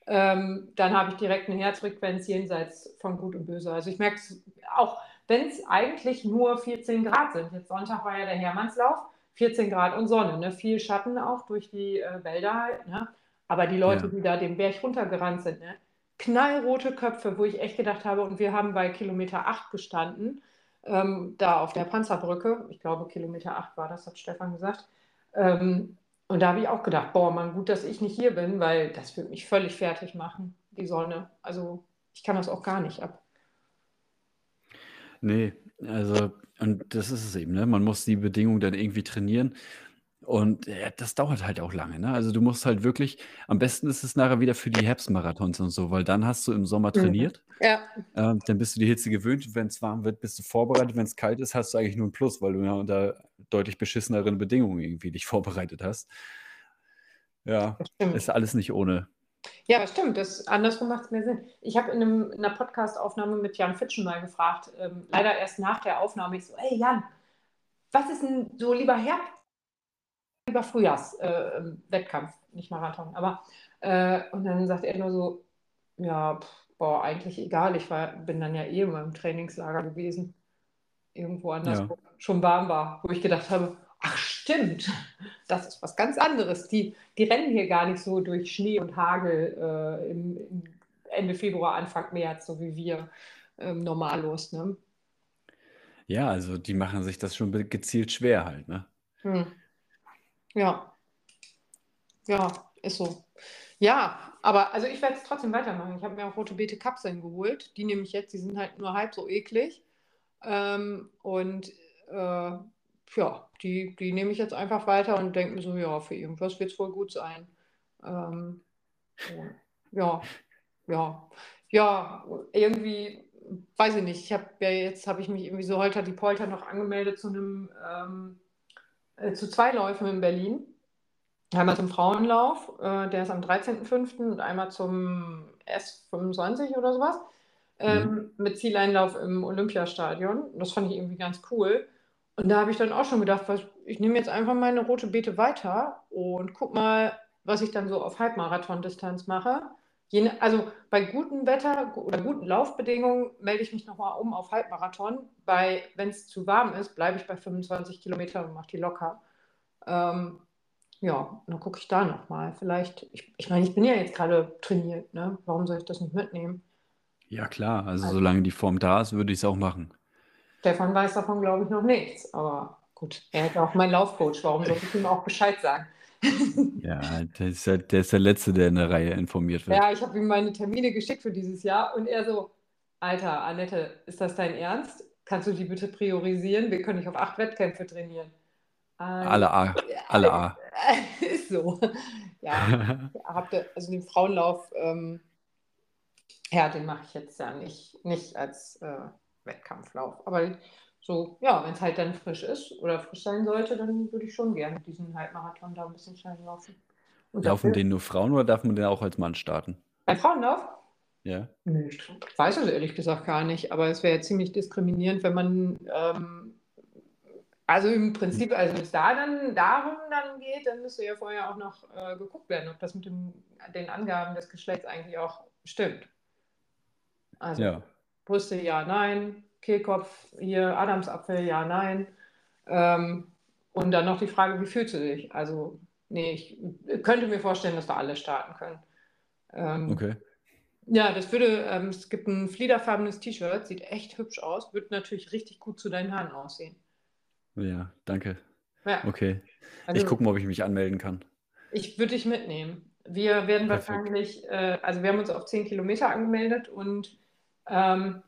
B: ähm, dann habe ich direkt eine Herzfrequenz jenseits von Gut und Böse. Also ich merke es auch, wenn es eigentlich nur 14 Grad sind. Jetzt Sonntag war ja der Hermannslauf, 14 Grad und Sonne, ne? viel Schatten auch durch die äh, Wälder halt. Ne? Aber die Leute, ja. die da den Berg runtergerannt sind, ne? knallrote Köpfe, wo ich echt gedacht habe, und wir haben bei Kilometer 8 gestanden, ähm, da auf der Panzerbrücke, ich glaube Kilometer 8 war das, hat Stefan gesagt. Ähm, und da habe ich auch gedacht, boah, man, gut, dass ich nicht hier bin, weil das würde mich völlig fertig machen, die Sonne. Also ich kann das auch gar nicht ab.
A: Nee, also, und das ist es eben, ne? Man muss die Bedingungen dann irgendwie trainieren. Und ja, das dauert halt auch lange, ne? Also du musst halt wirklich, am besten ist es nachher wieder für die Herbstmarathons und so, weil dann hast du im Sommer mhm. trainiert.
B: Ja.
A: Ähm, dann bist du die Hitze gewöhnt. Wenn es warm wird, bist du vorbereitet. Wenn es kalt ist, hast du eigentlich nur ein Plus, weil du ja unter deutlich beschisseneren Bedingungen irgendwie dich vorbereitet hast. Ja, ist alles nicht ohne.
B: Ja, das stimmt. Das, andersrum macht es mehr Sinn. Ich habe in, in, einer Podcast-Aufnahme mit Jan Fitschen mal gefragt, ähm, leider erst nach der Aufnahme, ich so, hey Jan, was ist denn so lieber Herbst, lieber Frühjahrswettkampf, äh, nicht Marathon, aber äh, und dann sagt er nur so, ja, pff, boah, eigentlich egal, ich war, bin dann ja eh immer im Trainingslager gewesen, irgendwo anders, ja. wo schon warm war, wo ich gedacht habe, stimmt, das ist was ganz anderes. Die, die rennen hier gar nicht so durch Schnee und Hagel äh, im, im, Ende Februar, Anfang März, so wie wir ähm, normallos. Ne?
A: Ja, also die machen sich das schon gezielt schwer halt, ne? Hm.
B: Ja. Ja, ist so. Ja, aber also ich werde es trotzdem weitermachen. Ich habe mir auch rote Beete Kapseln geholt. Die nehme ich jetzt, die sind halt nur halb so eklig. Ähm, und äh, ja, die, die nehme ich jetzt einfach weiter und denke mir so, ja, für irgendwas wird es wohl gut sein. Ähm, ja, ja, ja, irgendwie, weiß ich nicht. Ich habe ja jetzt, habe ich mich irgendwie so holter die Polter noch angemeldet zu einem, ähm, äh, zu zwei Läufen in Berlin. Einmal zum Frauenlauf, äh, der ist am 13.05. und einmal zum S25 oder sowas. Ähm, mhm. Mit Zieleinlauf im Olympiastadion. Das fand ich irgendwie ganz cool. Und da habe ich dann auch schon gedacht, was, ich nehme jetzt einfach meine rote Beete weiter und guck mal, was ich dann so auf Halbmarathon-Distanz mache. Je, also bei gutem Wetter oder guten Laufbedingungen melde ich mich nochmal um auf Halbmarathon. wenn es zu warm ist, bleibe ich bei 25 Kilometern und mache die locker. Ähm, ja, dann gucke ich da nochmal. Vielleicht, ich, ich meine, ich bin ja jetzt gerade trainiert, ne? Warum soll ich das nicht mitnehmen?
A: Ja, klar. Also, also solange die Form da ist, würde ich es auch machen.
B: Stefan weiß davon, glaube ich, noch nichts. Aber gut, er hätte auch mein Laufcoach. Warum sollte ich ihm auch Bescheid sagen?
A: ja, der ist, ja, der ist der Letzte, der in der Reihe informiert wird.
B: Ja, ich habe ihm meine Termine geschickt für dieses Jahr und er so, Alter, Annette, ist das dein Ernst? Kannst du die bitte priorisieren? Wir können nicht auf acht Wettkämpfe trainieren.
A: Alle A. Alle A.
B: ist so. Ja, habt ihr, also den Frauenlauf, ähm, ja, den mache ich jetzt ja nicht, nicht als äh, Wettkampflauf. Aber so, ja, wenn es halt dann frisch ist oder frisch sein sollte, dann würde ich schon gerne diesen Halbmarathon da ein bisschen schnell laufen.
A: Und Laufen dafür, den nur Frauen oder darf man den auch als Mann starten?
B: Ein Frauenlauf?
A: Ja.
B: ich weiß es ehrlich gesagt gar nicht, aber es wäre ja ziemlich diskriminierend, wenn man, ähm, also im Prinzip, also wenn es da dann darum dann geht, dann müsste ja vorher auch noch äh, geguckt werden, ob das mit dem, den Angaben des Geschlechts eigentlich auch stimmt. Also, ja. Brüste ja, nein, Kehlkopf hier, Adamsapfel ja, nein. Ähm, und dann noch die Frage, wie fühlst du dich? Also, nee, ich könnte mir vorstellen, dass da alle starten können. Ähm,
A: okay.
B: Ja, das würde, ähm, es gibt ein fliederfarbenes T-Shirt, sieht echt hübsch aus, würde natürlich richtig gut zu deinen Haaren aussehen.
A: Ja, danke.
B: Ja.
A: Okay. Ich
B: Also
A: gucke mal, ob ich mich anmelden kann.
B: ich würde dich mitnehmen. Wir werden
A: Perfekt.
B: wahrscheinlich, äh, also wir haben uns auf 10 Kilometer angemeldet und ähm,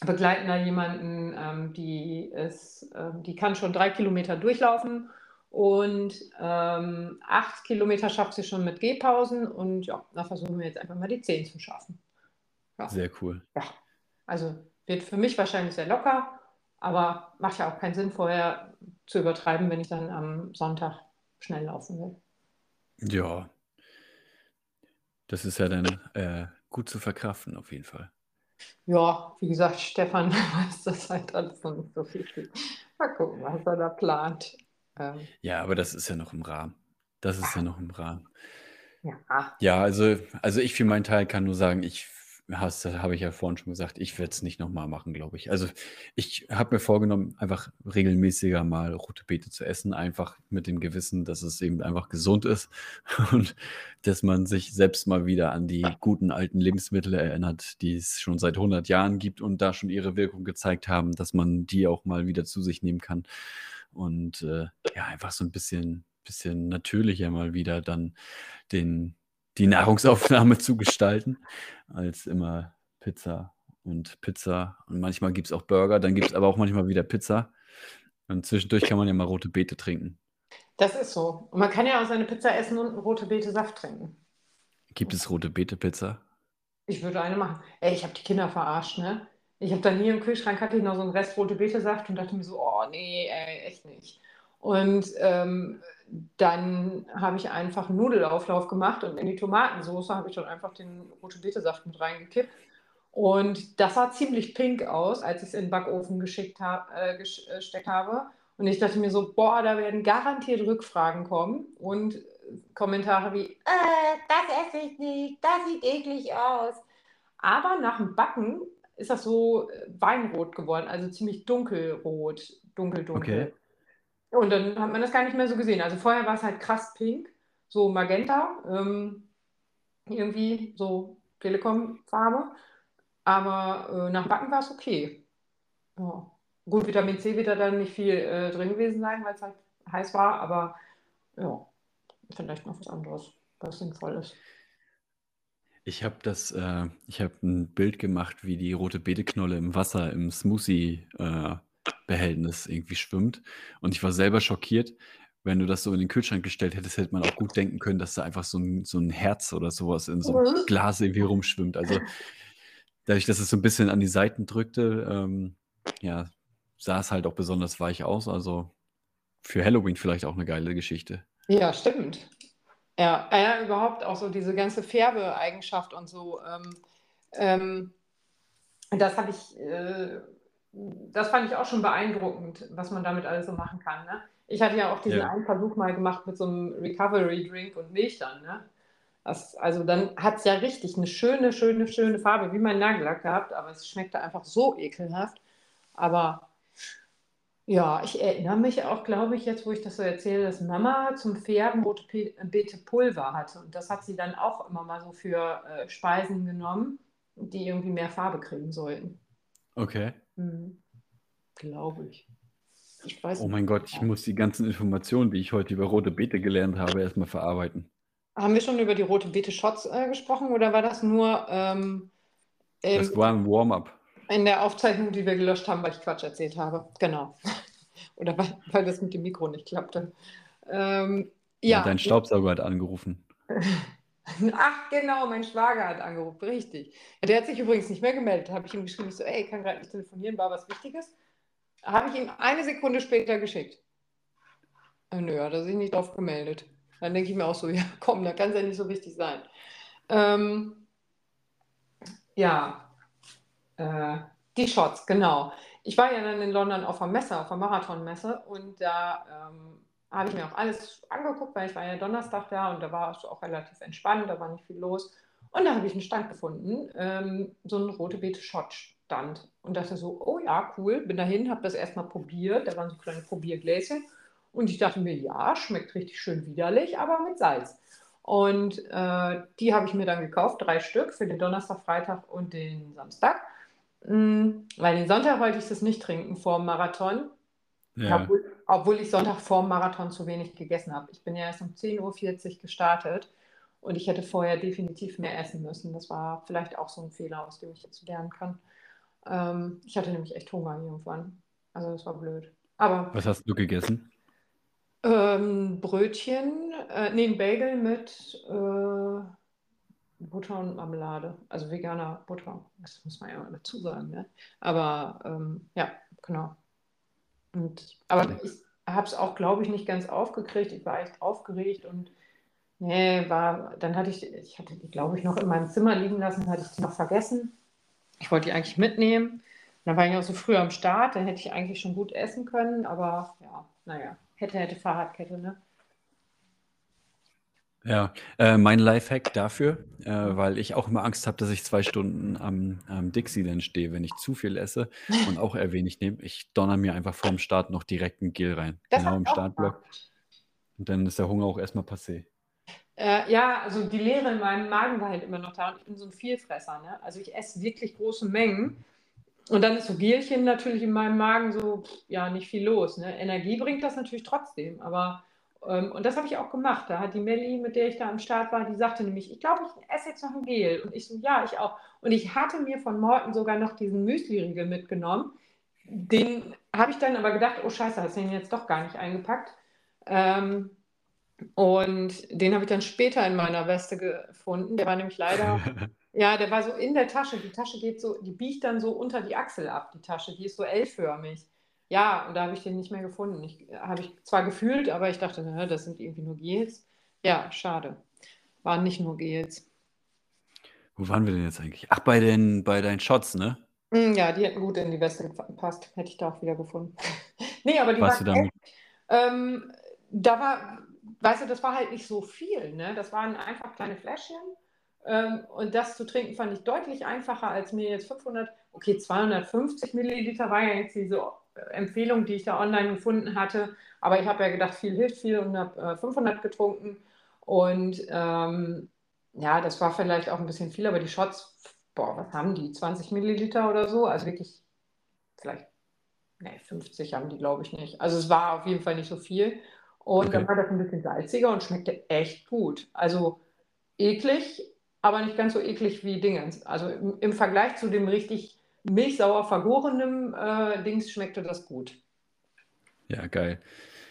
B: begleiten da jemanden, ähm, die ist, ähm, die kann schon drei Kilometer durchlaufen und ähm, acht Kilometer schafft sie schon mit Gehpausen und ja, da versuchen wir jetzt einfach mal die 10 zu schaffen. Ja.
A: Sehr cool.
B: Ja, also wird für mich wahrscheinlich sehr locker, aber macht ja auch keinen Sinn, vorher zu übertreiben, wenn ich dann am Sonntag schnell laufen will.
A: Ja. Das ist ja dann äh, gut zu verkraften, auf jeden Fall.
B: Ja, wie gesagt, Stefan weiß das halt alles noch nicht so richtig. Mal gucken, was er da plant. Ähm,
A: Ja, aber das ist ja noch im Rahmen. Das ist ja noch im Rahmen.
B: ja,
A: Ja, also, also ich für meinen Teil kann nur sagen, ich das habe ich ja vorhin schon gesagt, ich werde es nicht nochmal machen, glaube ich. Also ich habe mir vorgenommen, einfach regelmäßiger mal rote Beete zu essen, einfach mit dem Gewissen, dass es eben einfach gesund ist und dass man sich selbst mal wieder an die guten alten Lebensmittel erinnert, die es schon seit 100 Jahren gibt und da schon ihre Wirkung gezeigt haben, dass man die auch mal wieder zu sich nehmen kann und äh, ja, einfach so ein bisschen, bisschen natürlicher mal wieder dann den, die Nahrungsaufnahme zu gestalten, als immer Pizza und Pizza. Und manchmal gibt es auch Burger, dann gibt es aber auch manchmal wieder Pizza. Und zwischendurch kann man ja mal rote Beete trinken.
B: das ist so. Und man kann ja auch seine Pizza essen und rote Beete Saft trinken.
A: Gibt es rote Beete-Pizza?
B: Ich würde eine machen. Ey, ich habe die Kinder verarscht, ne? Ich habe dann hier im Kühlschrank hatte ich noch so einen Rest rote Beete Saft und dachte mir so, oh nee, ey, echt nicht. Und ähm, dann habe ich einfach einen Nudelauflauf gemacht und in die Tomatensauce habe ich dann einfach den rote Beete Saft mit reingekippt. Und das sah ziemlich pink aus, als ich es in den Backofen geschickt hab, äh, gesteckt habe. Und ich dachte mir so, boah, da werden garantiert Rückfragen kommen und Kommentare wie, äh, das esse ich nicht, das sieht eklig aus. Aber nach dem Backen ist das so äh, weinrot geworden, also ziemlich dunkelrot, dunkel, dunkel.
A: Okay.
B: Und dann hat man das gar nicht mehr so gesehen. Also vorher war es halt krass pink, so magenta, ähm, irgendwie so Telekom-Farbe. Aber äh, nach Backen war es okay. Ja. Gut, Vitamin C wird da dann nicht viel äh, drin gewesen sein, weil es halt heiß war, aber ja, vielleicht noch was anderes, was sinnvoll ist.
A: Ich habe das, äh, ich habe ein Bild gemacht, wie die rote Beeteknolle im Wasser im Smoothie-Behältnis irgendwie schwimmt. Und ich war selber schockiert. Wenn du das so in den Kühlschrank gestellt hättest, hätte man auch gut denken können, dass da einfach so ein, so ein Herz oder sowas in so einem
B: Mhm.
A: Glas irgendwie rumschwimmt. Also dadurch, dass es so ein bisschen an die Seiten drückte, ähm, ja, sah es halt auch besonders weich aus. Also für Halloween vielleicht auch eine geile Geschichte.
B: Ja, stimmt. Ja, ja, überhaupt auch so diese ganze Färbeeigenschaft und so. Ähm, ähm, das habe ich, äh, das fand ich auch schon beeindruckend, was man damit alles so machen kann. Ne? Ich hatte ja auch diesen
A: Ja.
B: einen Versuch mal gemacht mit so einem Recovery-Drink und Milch dann. Ne? Das, also dann hat es ja richtig eine schöne, schöne, schöne Farbe, wie mein Nagellack gehabt, aber es schmeckte einfach so ekelhaft. Aber ja, ich erinnere mich auch, glaube ich, jetzt, wo ich das so erzähle, dass Mama zum Färben rote Pe- Beete Pulver hatte. Und das hat sie dann auch immer mal so für äh, Speisen genommen, die irgendwie mehr Farbe kriegen sollten.
A: Okay.
B: Mhm. Glaube ich. Ich weiß
A: Oh
B: nicht.
A: mein Gott, ich muss die ganzen Informationen, die ich heute über rote Beete gelernt habe, erstmal verarbeiten.
B: Haben wir schon über die rote Beete Shots äh, gesprochen oder war das nur ähm,
A: Das war ein Warm-up.
B: in der Aufzeichnung, die wir gelöscht haben, weil ich Quatsch erzählt habe? Genau. oder weil, weil das mit dem Mikro nicht klappte. Ähm,
A: Ja,
B: ja.
A: dein Staubsauger hat angerufen.
B: Ach, genau, mein Schwager hat angerufen, richtig. Der hat sich übrigens nicht mehr gemeldet. Habe ich ihm geschrieben, ich so, ey, ich kann gerade nicht telefonieren, war was Wichtiges. Habe ich ihm eine Sekunde später geschickt. Äh, nö, hat er sich nicht drauf gemeldet. Dann denke ich mir auch so, ja, komm, da kann es ja nicht so wichtig sein. Ähm, ja, äh, die Shots, genau. Ich war ja dann in London auf der Messe, auf der Marathonmesse und da ähm, habe ich mir auch alles angeguckt, weil ich war ja Donnerstag da und da war es auch relativ entspannt, da war nicht viel los. Und da habe ich einen Stand gefunden, ähm, so einen rote Beete Shot Stand und dachte so, oh ja, cool, bin dahin, habe das erstmal probiert, da waren so kleine Probiergläschen und ich dachte mir, ja, schmeckt richtig schön widerlich, aber mit Salz. Und äh, die habe ich mir dann gekauft, drei Stück für den Donnerstag, Freitag und den Samstag. Mm, Weil den Sonntag wollte ich das nicht trinken vor dem Marathon. Ja. Obwohl, obwohl, ich Sonntag vor dem Marathon zu wenig gegessen habe. Ich bin ja erst um 10.40 Uhr gestartet und ich hätte vorher definitiv mehr essen müssen. Das war vielleicht auch so ein Fehler, aus dem ich jetzt lernen kann. Ähm, ich hatte nämlich echt Hunger irgendwann. Also das war blöd. Aber.
A: Was hast du gegessen?
B: Ähm, Brötchen, äh, nee, ein Bagel mit äh, Butter und Marmelade. Also veganer Butter. Das muss man ja mal dazu sagen. Ne? Aber ähm, ja, genau. Und, aber ich habe es auch, glaube ich, nicht ganz aufgekriegt. Ich war echt aufgeregt und nee, war, dann hatte ich, ich hatte die, glaube ich, noch in meinem Zimmer liegen lassen, hatte ich die noch vergessen. Ich wollte die eigentlich mitnehmen. dann war ich auch so früh am Start, dann hätte ich eigentlich schon gut essen können, aber ja, naja, hätte, hätte Fahrradkette, ne?
A: Ja, äh, mein Lifehack dafür, äh, weil ich auch immer Angst habe, dass ich zwei Stunden am, am Dixieland stehe, wenn ich zu viel esse und auch eher wenig nehme. Ich donner mir einfach vorm Start noch direkt ein Gel rein. Das genau im Startblock. Und dann ist der Hunger auch erstmal passé.
B: Äh, ja, also die Leere in meinem Magen war halt immer noch da und ich bin so ein Vielfresser. Ne? Also ich esse wirklich große Mengen und dann ist so Gelchen natürlich in meinem Magen so, ja, nicht viel los. Ne? Energie bringt das natürlich trotzdem, aber und das habe ich auch gemacht. Da hat die Melli, mit der ich da am Start war, die sagte nämlich, ich glaube, ich esse jetzt noch ein Gel. Und ich so, ja, ich auch. Und ich hatte mir von Morten sogar noch diesen Müsli-Riegel mitgenommen. Den habe ich dann aber gedacht, oh Scheiße, hast du den jetzt doch gar nicht eingepackt. Ähm, und den habe ich dann später in meiner Weste gefunden. Der war nämlich leider, ja, der war so in der Tasche. Die Tasche geht so, die biegt dann so unter die Achsel ab, die Tasche. Die ist so L-förmig. Ja, und da habe ich den nicht mehr gefunden. Ich, habe ich zwar gefühlt, aber ich dachte, na, das sind irgendwie nur Gels. Ja, schade. Waren nicht nur Gels.
A: Wo waren wir denn jetzt eigentlich? Ach, bei, den, bei deinen Shots, ne?
B: Hm, ja, die hätten gut in die Weste gepasst. Hätte ich da auch wieder gefunden. nee, aber die Warst waren echt, ähm, da war, weißt du, das war halt nicht so viel. Ne? Das waren einfach kleine Fläschchen. Ähm, und das zu trinken fand ich deutlich einfacher, als mir jetzt 500, okay, 250 Milliliter war ja jetzt diese Empfehlung, die ich da online gefunden hatte. Aber ich habe ja gedacht, viel hilft viel und habe äh, 500 getrunken. Und ähm, ja, das war vielleicht auch ein bisschen viel, aber die Shots, boah, was haben die? 20 Milliliter oder so? Also wirklich, vielleicht, ne, 50 haben die, glaube ich, nicht. Also es war auf jeden Fall nicht so viel. Und okay. dann war das ein bisschen salziger und schmeckte echt gut. Also eklig, aber nicht ganz so eklig wie Dingens. Also im, im Vergleich zu dem richtig milchsauer vergorenem äh, Dings schmeckte das gut.
A: Ja, geil.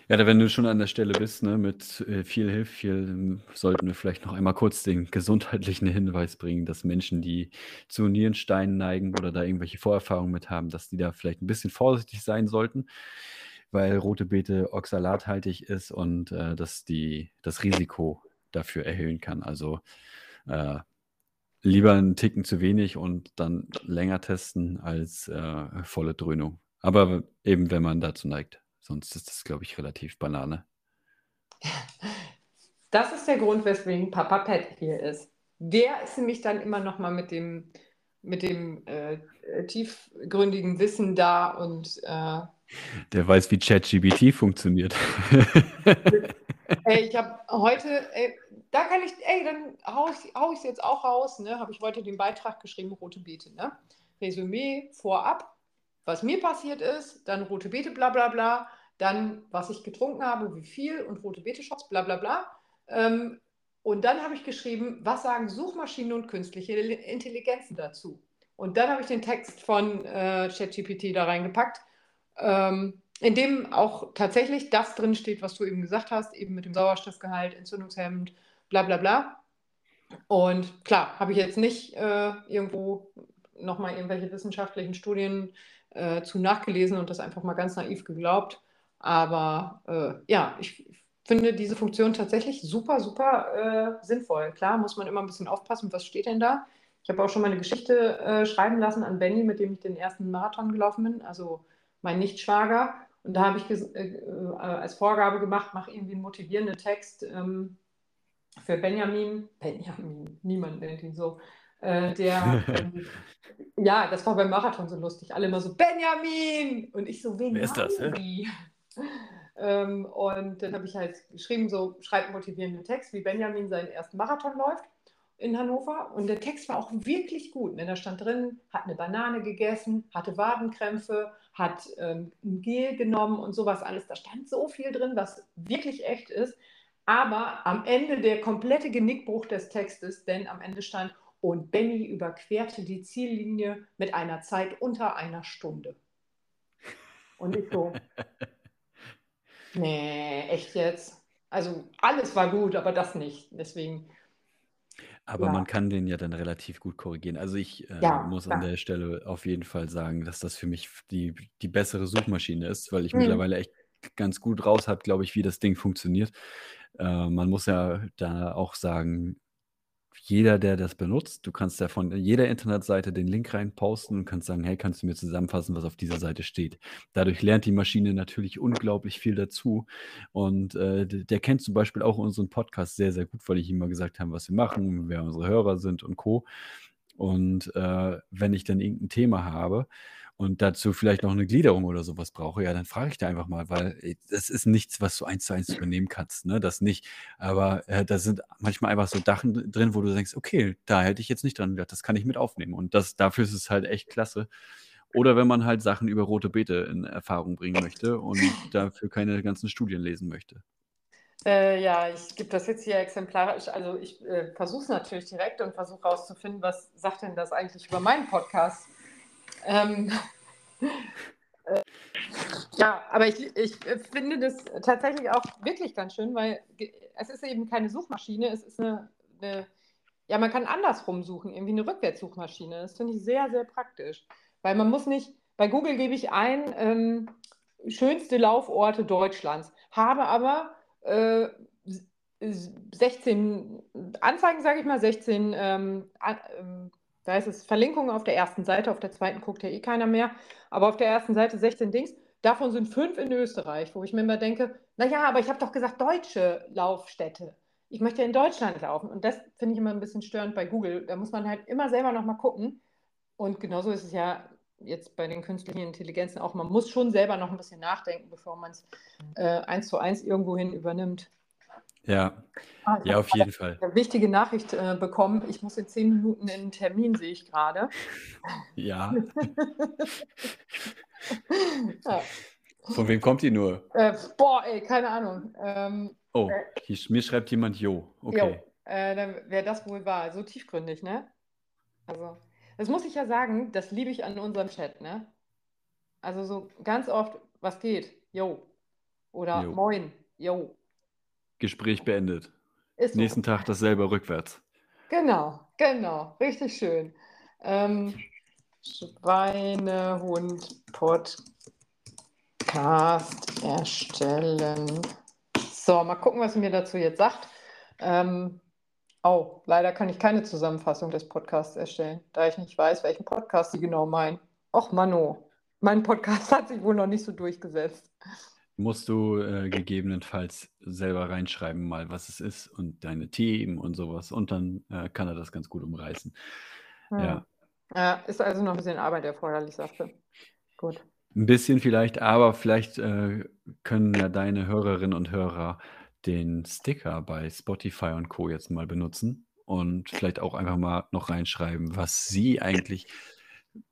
A: Ja, wenn du schon an der Stelle bist, ne, mit äh, viel Hilfe, viel, sollten wir vielleicht noch einmal kurz den gesundheitlichen Hinweis bringen, dass Menschen, die zu Nierensteinen neigen oder da irgendwelche Vorerfahrungen mit haben, dass die da vielleicht ein bisschen vorsichtig sein sollten, weil rote Beete oxalathaltig ist und äh, dass die das Risiko dafür erhöhen kann. Also äh, lieber einen Ticken zu wenig und dann länger testen als äh, volle Dröhnung. Aber eben, wenn man dazu neigt. Sonst ist das, glaube ich, relativ Banane.
B: Das ist der Grund, weswegen Papa Pet hier ist. Der ist nämlich dann immer noch mal mit dem, mit dem äh, tiefgründigen Wissen da und äh,
A: der weiß, wie ChatGBT funktioniert.
B: ey, ich habe heute, ey, da kann ich, ey, dann haue ich es hau jetzt auch raus, ne? Habe ich heute den Beitrag geschrieben, Rote Beete, ne? Resümee vorab, was mir passiert ist, dann Rote Beete, bla bla bla, dann was ich getrunken habe, wie viel und Rote Beete-Shots, bla bla bla. Ähm, und dann habe ich geschrieben, was sagen Suchmaschinen und künstliche Intelligenzen dazu? Und dann habe ich den Text von äh, ChatGPT da reingepackt, ähm, in dem auch tatsächlich das drin steht, was du eben gesagt hast, eben mit dem Sauerstoffgehalt, entzündungshemmend, bla bla bla. Und klar, habe ich jetzt nicht äh, irgendwo nochmal irgendwelche wissenschaftlichen Studien äh, zu nachgelesen und das einfach mal ganz naiv geglaubt. Aber äh, ja, ich finde diese Funktion tatsächlich super, super äh, sinnvoll. Klar, muss man immer ein bisschen aufpassen, was steht denn da. Ich habe auch schon mal eine Geschichte äh, schreiben lassen an Benny, mit dem ich den ersten Marathon gelaufen bin, also mein Nichtschwager. Und da habe ich äh, äh, als Vorgabe gemacht, mach irgendwie einen motivierenden Text, ähm, für Benjamin, Benjamin, niemand nennt ihn so, äh, der, ähm, ja, das war beim Marathon so lustig, alle immer so, Benjamin! Und ich so, wen Wer ist das? Ähm, und dann habe ich halt geschrieben, so, schreib einen motivierenden Text, wie Benjamin seinen ersten Marathon läuft in Hannover. Und der Text war auch wirklich gut. Ne? Da stand drin, hat eine Banane gegessen, hatte Wadenkrämpfe, hat ähm, ein Gel genommen und sowas alles. Da stand so viel drin, was wirklich echt ist. Aber am Ende der komplette Genickbruch des Textes, denn am Ende stand, und Benny überquerte die Ziellinie mit einer Zeit unter einer Stunde. Und ich so, nee, echt jetzt? Also alles war gut, aber das nicht. Deswegen.
A: Aber ja. man kann den ja dann relativ gut korrigieren. Also ich äh, ja, muss an der Stelle auf jeden Fall sagen, dass das für mich die, die bessere Suchmaschine ist, weil ich hm. mittlerweile echt ganz gut raus habe, glaube ich, wie das Ding funktioniert. Äh, man muss ja da auch sagen, jeder, der das benutzt, du kannst ja von jeder Internetseite den Link rein posten und kannst sagen, hey, kannst du mir zusammenfassen, was auf dieser Seite steht. Dadurch lernt die Maschine natürlich unglaublich viel dazu. Und äh, der kennt zum Beispiel auch unseren Podcast sehr, sehr gut, weil ich ihm mal gesagt habe, was wir machen, wer unsere Hörer sind und Co. Und äh, wenn ich dann irgendein Thema habe und dazu vielleicht noch eine Gliederung oder sowas brauche, ja, dann frage ich da einfach mal, weil äh, das ist nichts, was du eins zu eins übernehmen kannst, ne? Das nicht. Aber äh, da sind manchmal einfach so Dachen drin, wo du denkst, okay, da hätte ich jetzt nicht dran gedacht, das kann ich mit aufnehmen. Und das, dafür ist es halt echt klasse. Oder wenn man halt Sachen über rote Beete in Erfahrung bringen möchte und dafür keine ganzen Studien lesen möchte.
B: Äh, ja, ich gebe das jetzt hier exemplarisch. Also ich äh, versuche es natürlich direkt und versuche herauszufinden, was sagt denn das eigentlich über meinen Podcast? Ähm, äh, ja, aber ich, ich finde das tatsächlich auch wirklich ganz schön, weil es ist eben keine Suchmaschine, es ist eine, eine ja, man kann andersrum suchen, irgendwie eine Rückwärtssuchmaschine. Das finde ich sehr, sehr praktisch. Weil man muss nicht, bei Google gebe ich ein, ähm, schönste Lauforte Deutschlands, habe aber äh, 16 Anzeigen, sage ich mal, 16 ähm, ähm, da ist es Verlinkungen auf der ersten Seite, auf der zweiten guckt ja eh keiner mehr. Aber auf der ersten Seite 16 Dings. Davon sind fünf in Österreich, wo ich mir immer denke, naja, aber ich habe doch gesagt deutsche Laufstätte. Ich möchte in Deutschland laufen. Und das finde ich immer ein bisschen störend bei Google. Da muss man halt immer selber nochmal gucken. Und genauso ist es ja jetzt bei den künstlichen Intelligenzen auch. Man muss schon selber noch ein bisschen nachdenken, bevor man es äh, eins zu eins irgendwohin übernimmt.
A: Ja, ah, ja, auf jeden Fall.
B: Eine wichtige Nachricht äh, bekommen. Ich muss in zehn Minuten in einen Termin, sehe ich gerade.
A: Ja. ja. Von wem kommt die nur?
B: Äh, boah, ey, keine Ahnung. Ähm,
A: oh, äh, mir schreibt jemand Jo. Okay. Jo,
B: äh, dann wäre das wohl wahr. So tiefgründig, ne? Also, das muss ich ja sagen, das liebe ich an unserem Chat, ne? Also so ganz oft, was geht? Jo. Oder jo. Moin. Jo.
A: Gespräch beendet. Ist so. Nächsten Tag dasselbe rückwärts.
B: Genau, genau, richtig schön. Ähm, Schweinehund Podcast erstellen. So, mal gucken, was mir dazu jetzt sagt. Ähm, oh, leider kann ich keine Zusammenfassung des Podcasts erstellen, da ich nicht weiß, welchen Podcast Sie genau meinen. Och, Mano, mein Podcast hat sich wohl noch nicht so durchgesetzt
A: musst du äh, gegebenenfalls selber reinschreiben, mal was es ist und deine Themen und sowas. Und dann äh, kann er das ganz gut umreißen.
B: Hm. Ja. ja. Ist also noch ein bisschen Arbeit erforderlich, sagst du. Gut.
A: Ein bisschen vielleicht, aber vielleicht äh, können ja deine Hörerinnen und Hörer den Sticker bei Spotify und Co. jetzt mal benutzen und vielleicht auch einfach mal noch reinschreiben, was sie eigentlich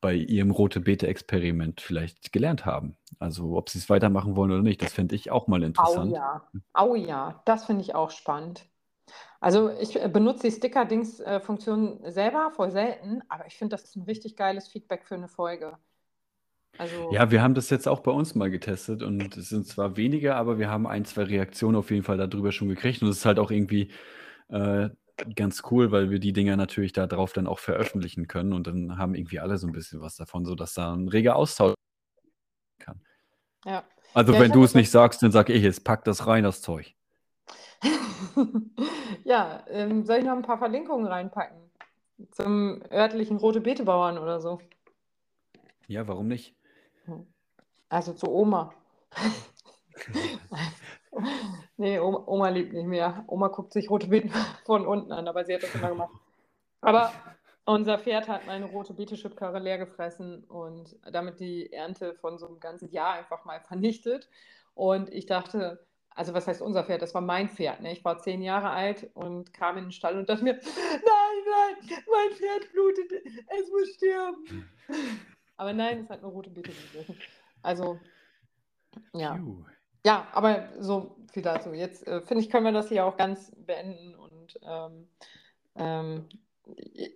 A: bei ihrem rote Beete-Experiment vielleicht gelernt haben. Also ob sie es weitermachen wollen oder nicht, das fände ich auch mal interessant.
B: Oh ja, oh ja, das finde ich auch spannend. Also ich äh, benutze die Sticker-Dings-Funktion selber voll selten, aber ich finde, das ist ein richtig geiles Feedback für eine Folge.
A: Also ja, wir haben das jetzt auch bei uns mal getestet und es sind zwar weniger, aber wir haben ein, zwei Reaktionen auf jeden Fall darüber schon gekriegt und es ist halt auch irgendwie äh, ganz cool, weil wir die Dinger natürlich da drauf dann auch veröffentlichen können und dann haben irgendwie alle so ein bisschen was davon, sodass da ein reger Austausch kann. Ja. Also ja, wenn du es nicht sagst, dann sage ich es, pack das rein, das Zeug.
B: ja, ähm, soll ich noch ein paar Verlinkungen reinpacken? Zum örtlichen Rote Beetebauern oder so?
A: Ja, warum nicht?
B: Also zu Oma. Nee, Oma, Oma liebt nicht mehr. Oma guckt sich rote Beete von unten an, aber sie hat das immer gemacht. Aber unser Pferd hat meine rote Beete-Schubkarre leer gefressen und damit die Ernte von so einem ganzen Jahr einfach mal vernichtet. Und ich dachte, also was heißt unser Pferd? Das war mein Pferd. Ne? Ich war zehn Jahre alt und kam in den Stall und dachte mir, nein, nein, mein Pferd blutet, es muss sterben. Aber nein, es hat eine rote Beete. Also, ja. Ja, aber so viel dazu. Jetzt äh, finde ich, können wir das hier auch ganz beenden und ähm, ähm,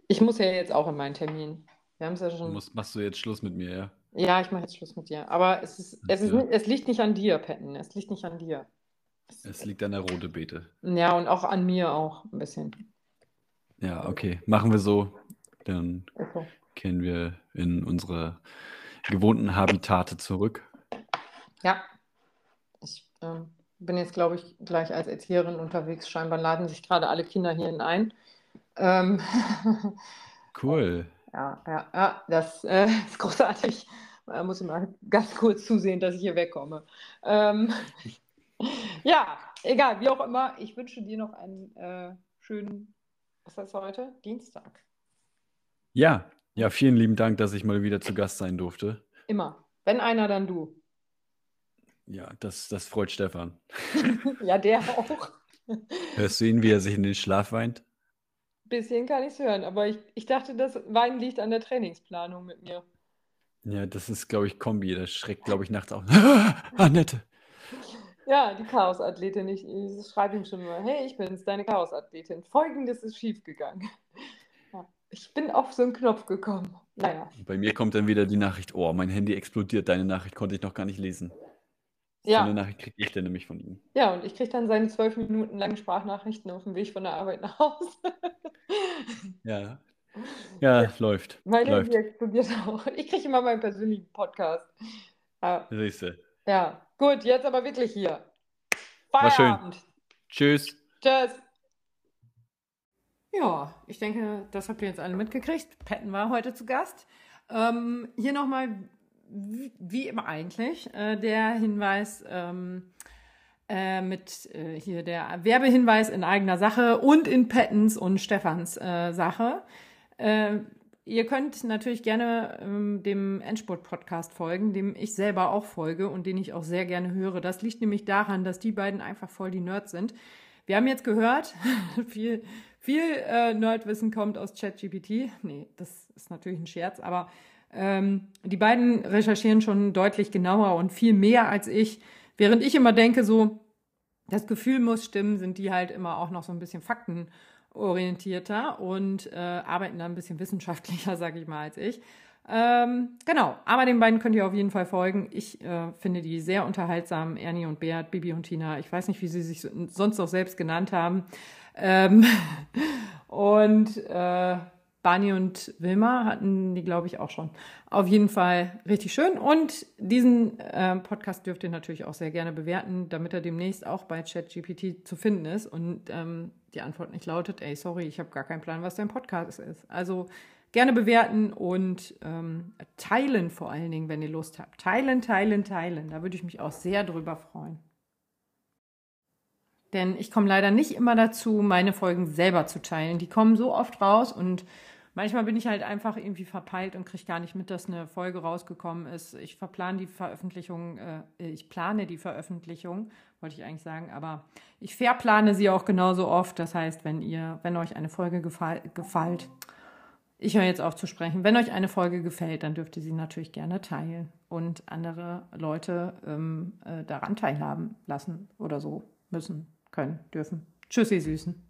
B: ich muss ja jetzt auch in meinen Termin. Wir haben es ja schon.
A: Musst, machst du jetzt Schluss mit mir, ja?
B: Ja, ich mache jetzt Schluss mit dir. Aber es, ist, es, ist, es liegt nicht an dir, Petten. Es liegt nicht an dir.
A: Es, es liegt an der rote Beete.
B: Ja, und auch an mir auch ein bisschen.
A: Ja, okay. Machen wir so. Dann okay. kehren wir in unsere gewohnten Habitate zurück.
B: Ja. Ich äh, bin jetzt, glaube ich, gleich als Erzieherin unterwegs. Scheinbar laden sich gerade alle Kinder hierhin ein. Ähm
A: cool.
B: Ja, ja, ja, das äh, ist großartig. Man muss mal ganz kurz zusehen, dass ich hier wegkomme. Ähm, ja, egal, wie auch immer. Ich wünsche dir noch einen äh, schönen, was ist das heute? Dienstag.
A: Ja, ja, vielen lieben Dank, dass ich mal wieder zu Gast sein durfte.
B: Immer. Wenn einer, dann du.
A: Ja, das, das freut Stefan.
B: ja, der auch.
A: Hörst du ihn, wie er sich in den Schlaf weint?
B: Bisschen kann ich es hören, aber ich, ich dachte, das Weinen liegt an der Trainingsplanung mit mir.
A: Ja, das ist, glaube ich, Kombi. Das schreckt, glaube ich, nachts auf. Annette.
B: Ja, die Chaosathletin. Ich, ich schreibe ihm schon mal, hey, ich bin's, deine Chaosathletin. Folgendes ist schiefgegangen. Ja, ich bin auf so einen Knopf gekommen. Naja.
A: Bei mir kommt dann wieder die Nachricht, oh, mein Handy explodiert, deine Nachricht konnte ich noch gar nicht lesen.
B: Ja.
A: So eine Nachricht kriege ich dann nämlich von ihm.
B: Ja, und ich kriege dann seine zwölf Minuten langen Sprachnachrichten auf dem Weg von der Arbeit nach Hause.
A: ja. Ja, läuft.
B: Mein
A: läuft.
B: Handy explodiert auch. Ich kriege immer meinen persönlichen Podcast.
A: Ja. Siehst du.
B: Ja, gut, jetzt aber wirklich hier. Feierabend. War schön.
A: Tschüss.
B: Tschüss. Ja, ich denke, das habt ihr jetzt alle mitgekriegt. Patton war heute zu Gast. Ähm, hier nochmal, wie, wie immer eigentlich, äh, der Hinweis ähm, äh, mit äh, hier der Werbehinweis in eigener Sache und in Pattons und Stefans äh, Sache. Äh, Ihr könnt natürlich gerne ähm, dem Endspurt-Podcast folgen, dem ich selber auch folge und den ich auch sehr gerne höre. Das liegt nämlich daran, dass die beiden einfach voll die Nerds sind. Wir haben jetzt gehört, viel, viel äh, Nerdwissen kommt aus ChatGPT. Nee, das ist natürlich ein Scherz, aber ähm, die beiden recherchieren schon deutlich genauer und viel mehr als ich. Während ich immer denke, so, das Gefühl muss stimmen, sind die halt immer auch noch so ein bisschen Fakten orientierter und äh, arbeiten da ein bisschen wissenschaftlicher, sage ich mal, als ich. Ähm, genau, aber den beiden könnt ihr auf jeden Fall folgen. Ich äh, finde die sehr unterhaltsam. Ernie und Beat, Bibi und Tina. Ich weiß nicht, wie sie sich sonst noch selbst genannt haben. Ähm und äh, Barney und Wilma hatten die, glaube ich, auch schon. Auf jeden Fall richtig schön. Und diesen äh, Podcast dürft ihr natürlich auch sehr gerne bewerten, damit er demnächst auch bei ChatGPT zu finden ist. Und ähm, die Antwort nicht lautet, ey, sorry, ich habe gar keinen Plan, was dein Podcast ist. Also gerne bewerten und ähm, teilen vor allen Dingen, wenn ihr Lust habt. Teilen, teilen, teilen. Da würde ich mich auch sehr drüber freuen. Denn ich komme leider nicht immer dazu, meine Folgen selber zu teilen. Die kommen so oft raus und manchmal bin ich halt einfach irgendwie verpeilt und kriege gar nicht mit, dass eine Folge rausgekommen ist. Ich verplane die Veröffentlichung, äh, ich plane die Veröffentlichung, wollte ich eigentlich sagen, aber ich verplane sie auch genauso oft. Das heißt, wenn ihr, wenn euch eine Folge gefall, gefällt, ich höre jetzt auf zu sprechen. Wenn euch eine Folge gefällt, dann dürft ihr sie natürlich gerne teilen und andere Leute ähm, äh, daran teilhaben lassen oder so müssen können, dürfen. Tschüss, ihr Süßen.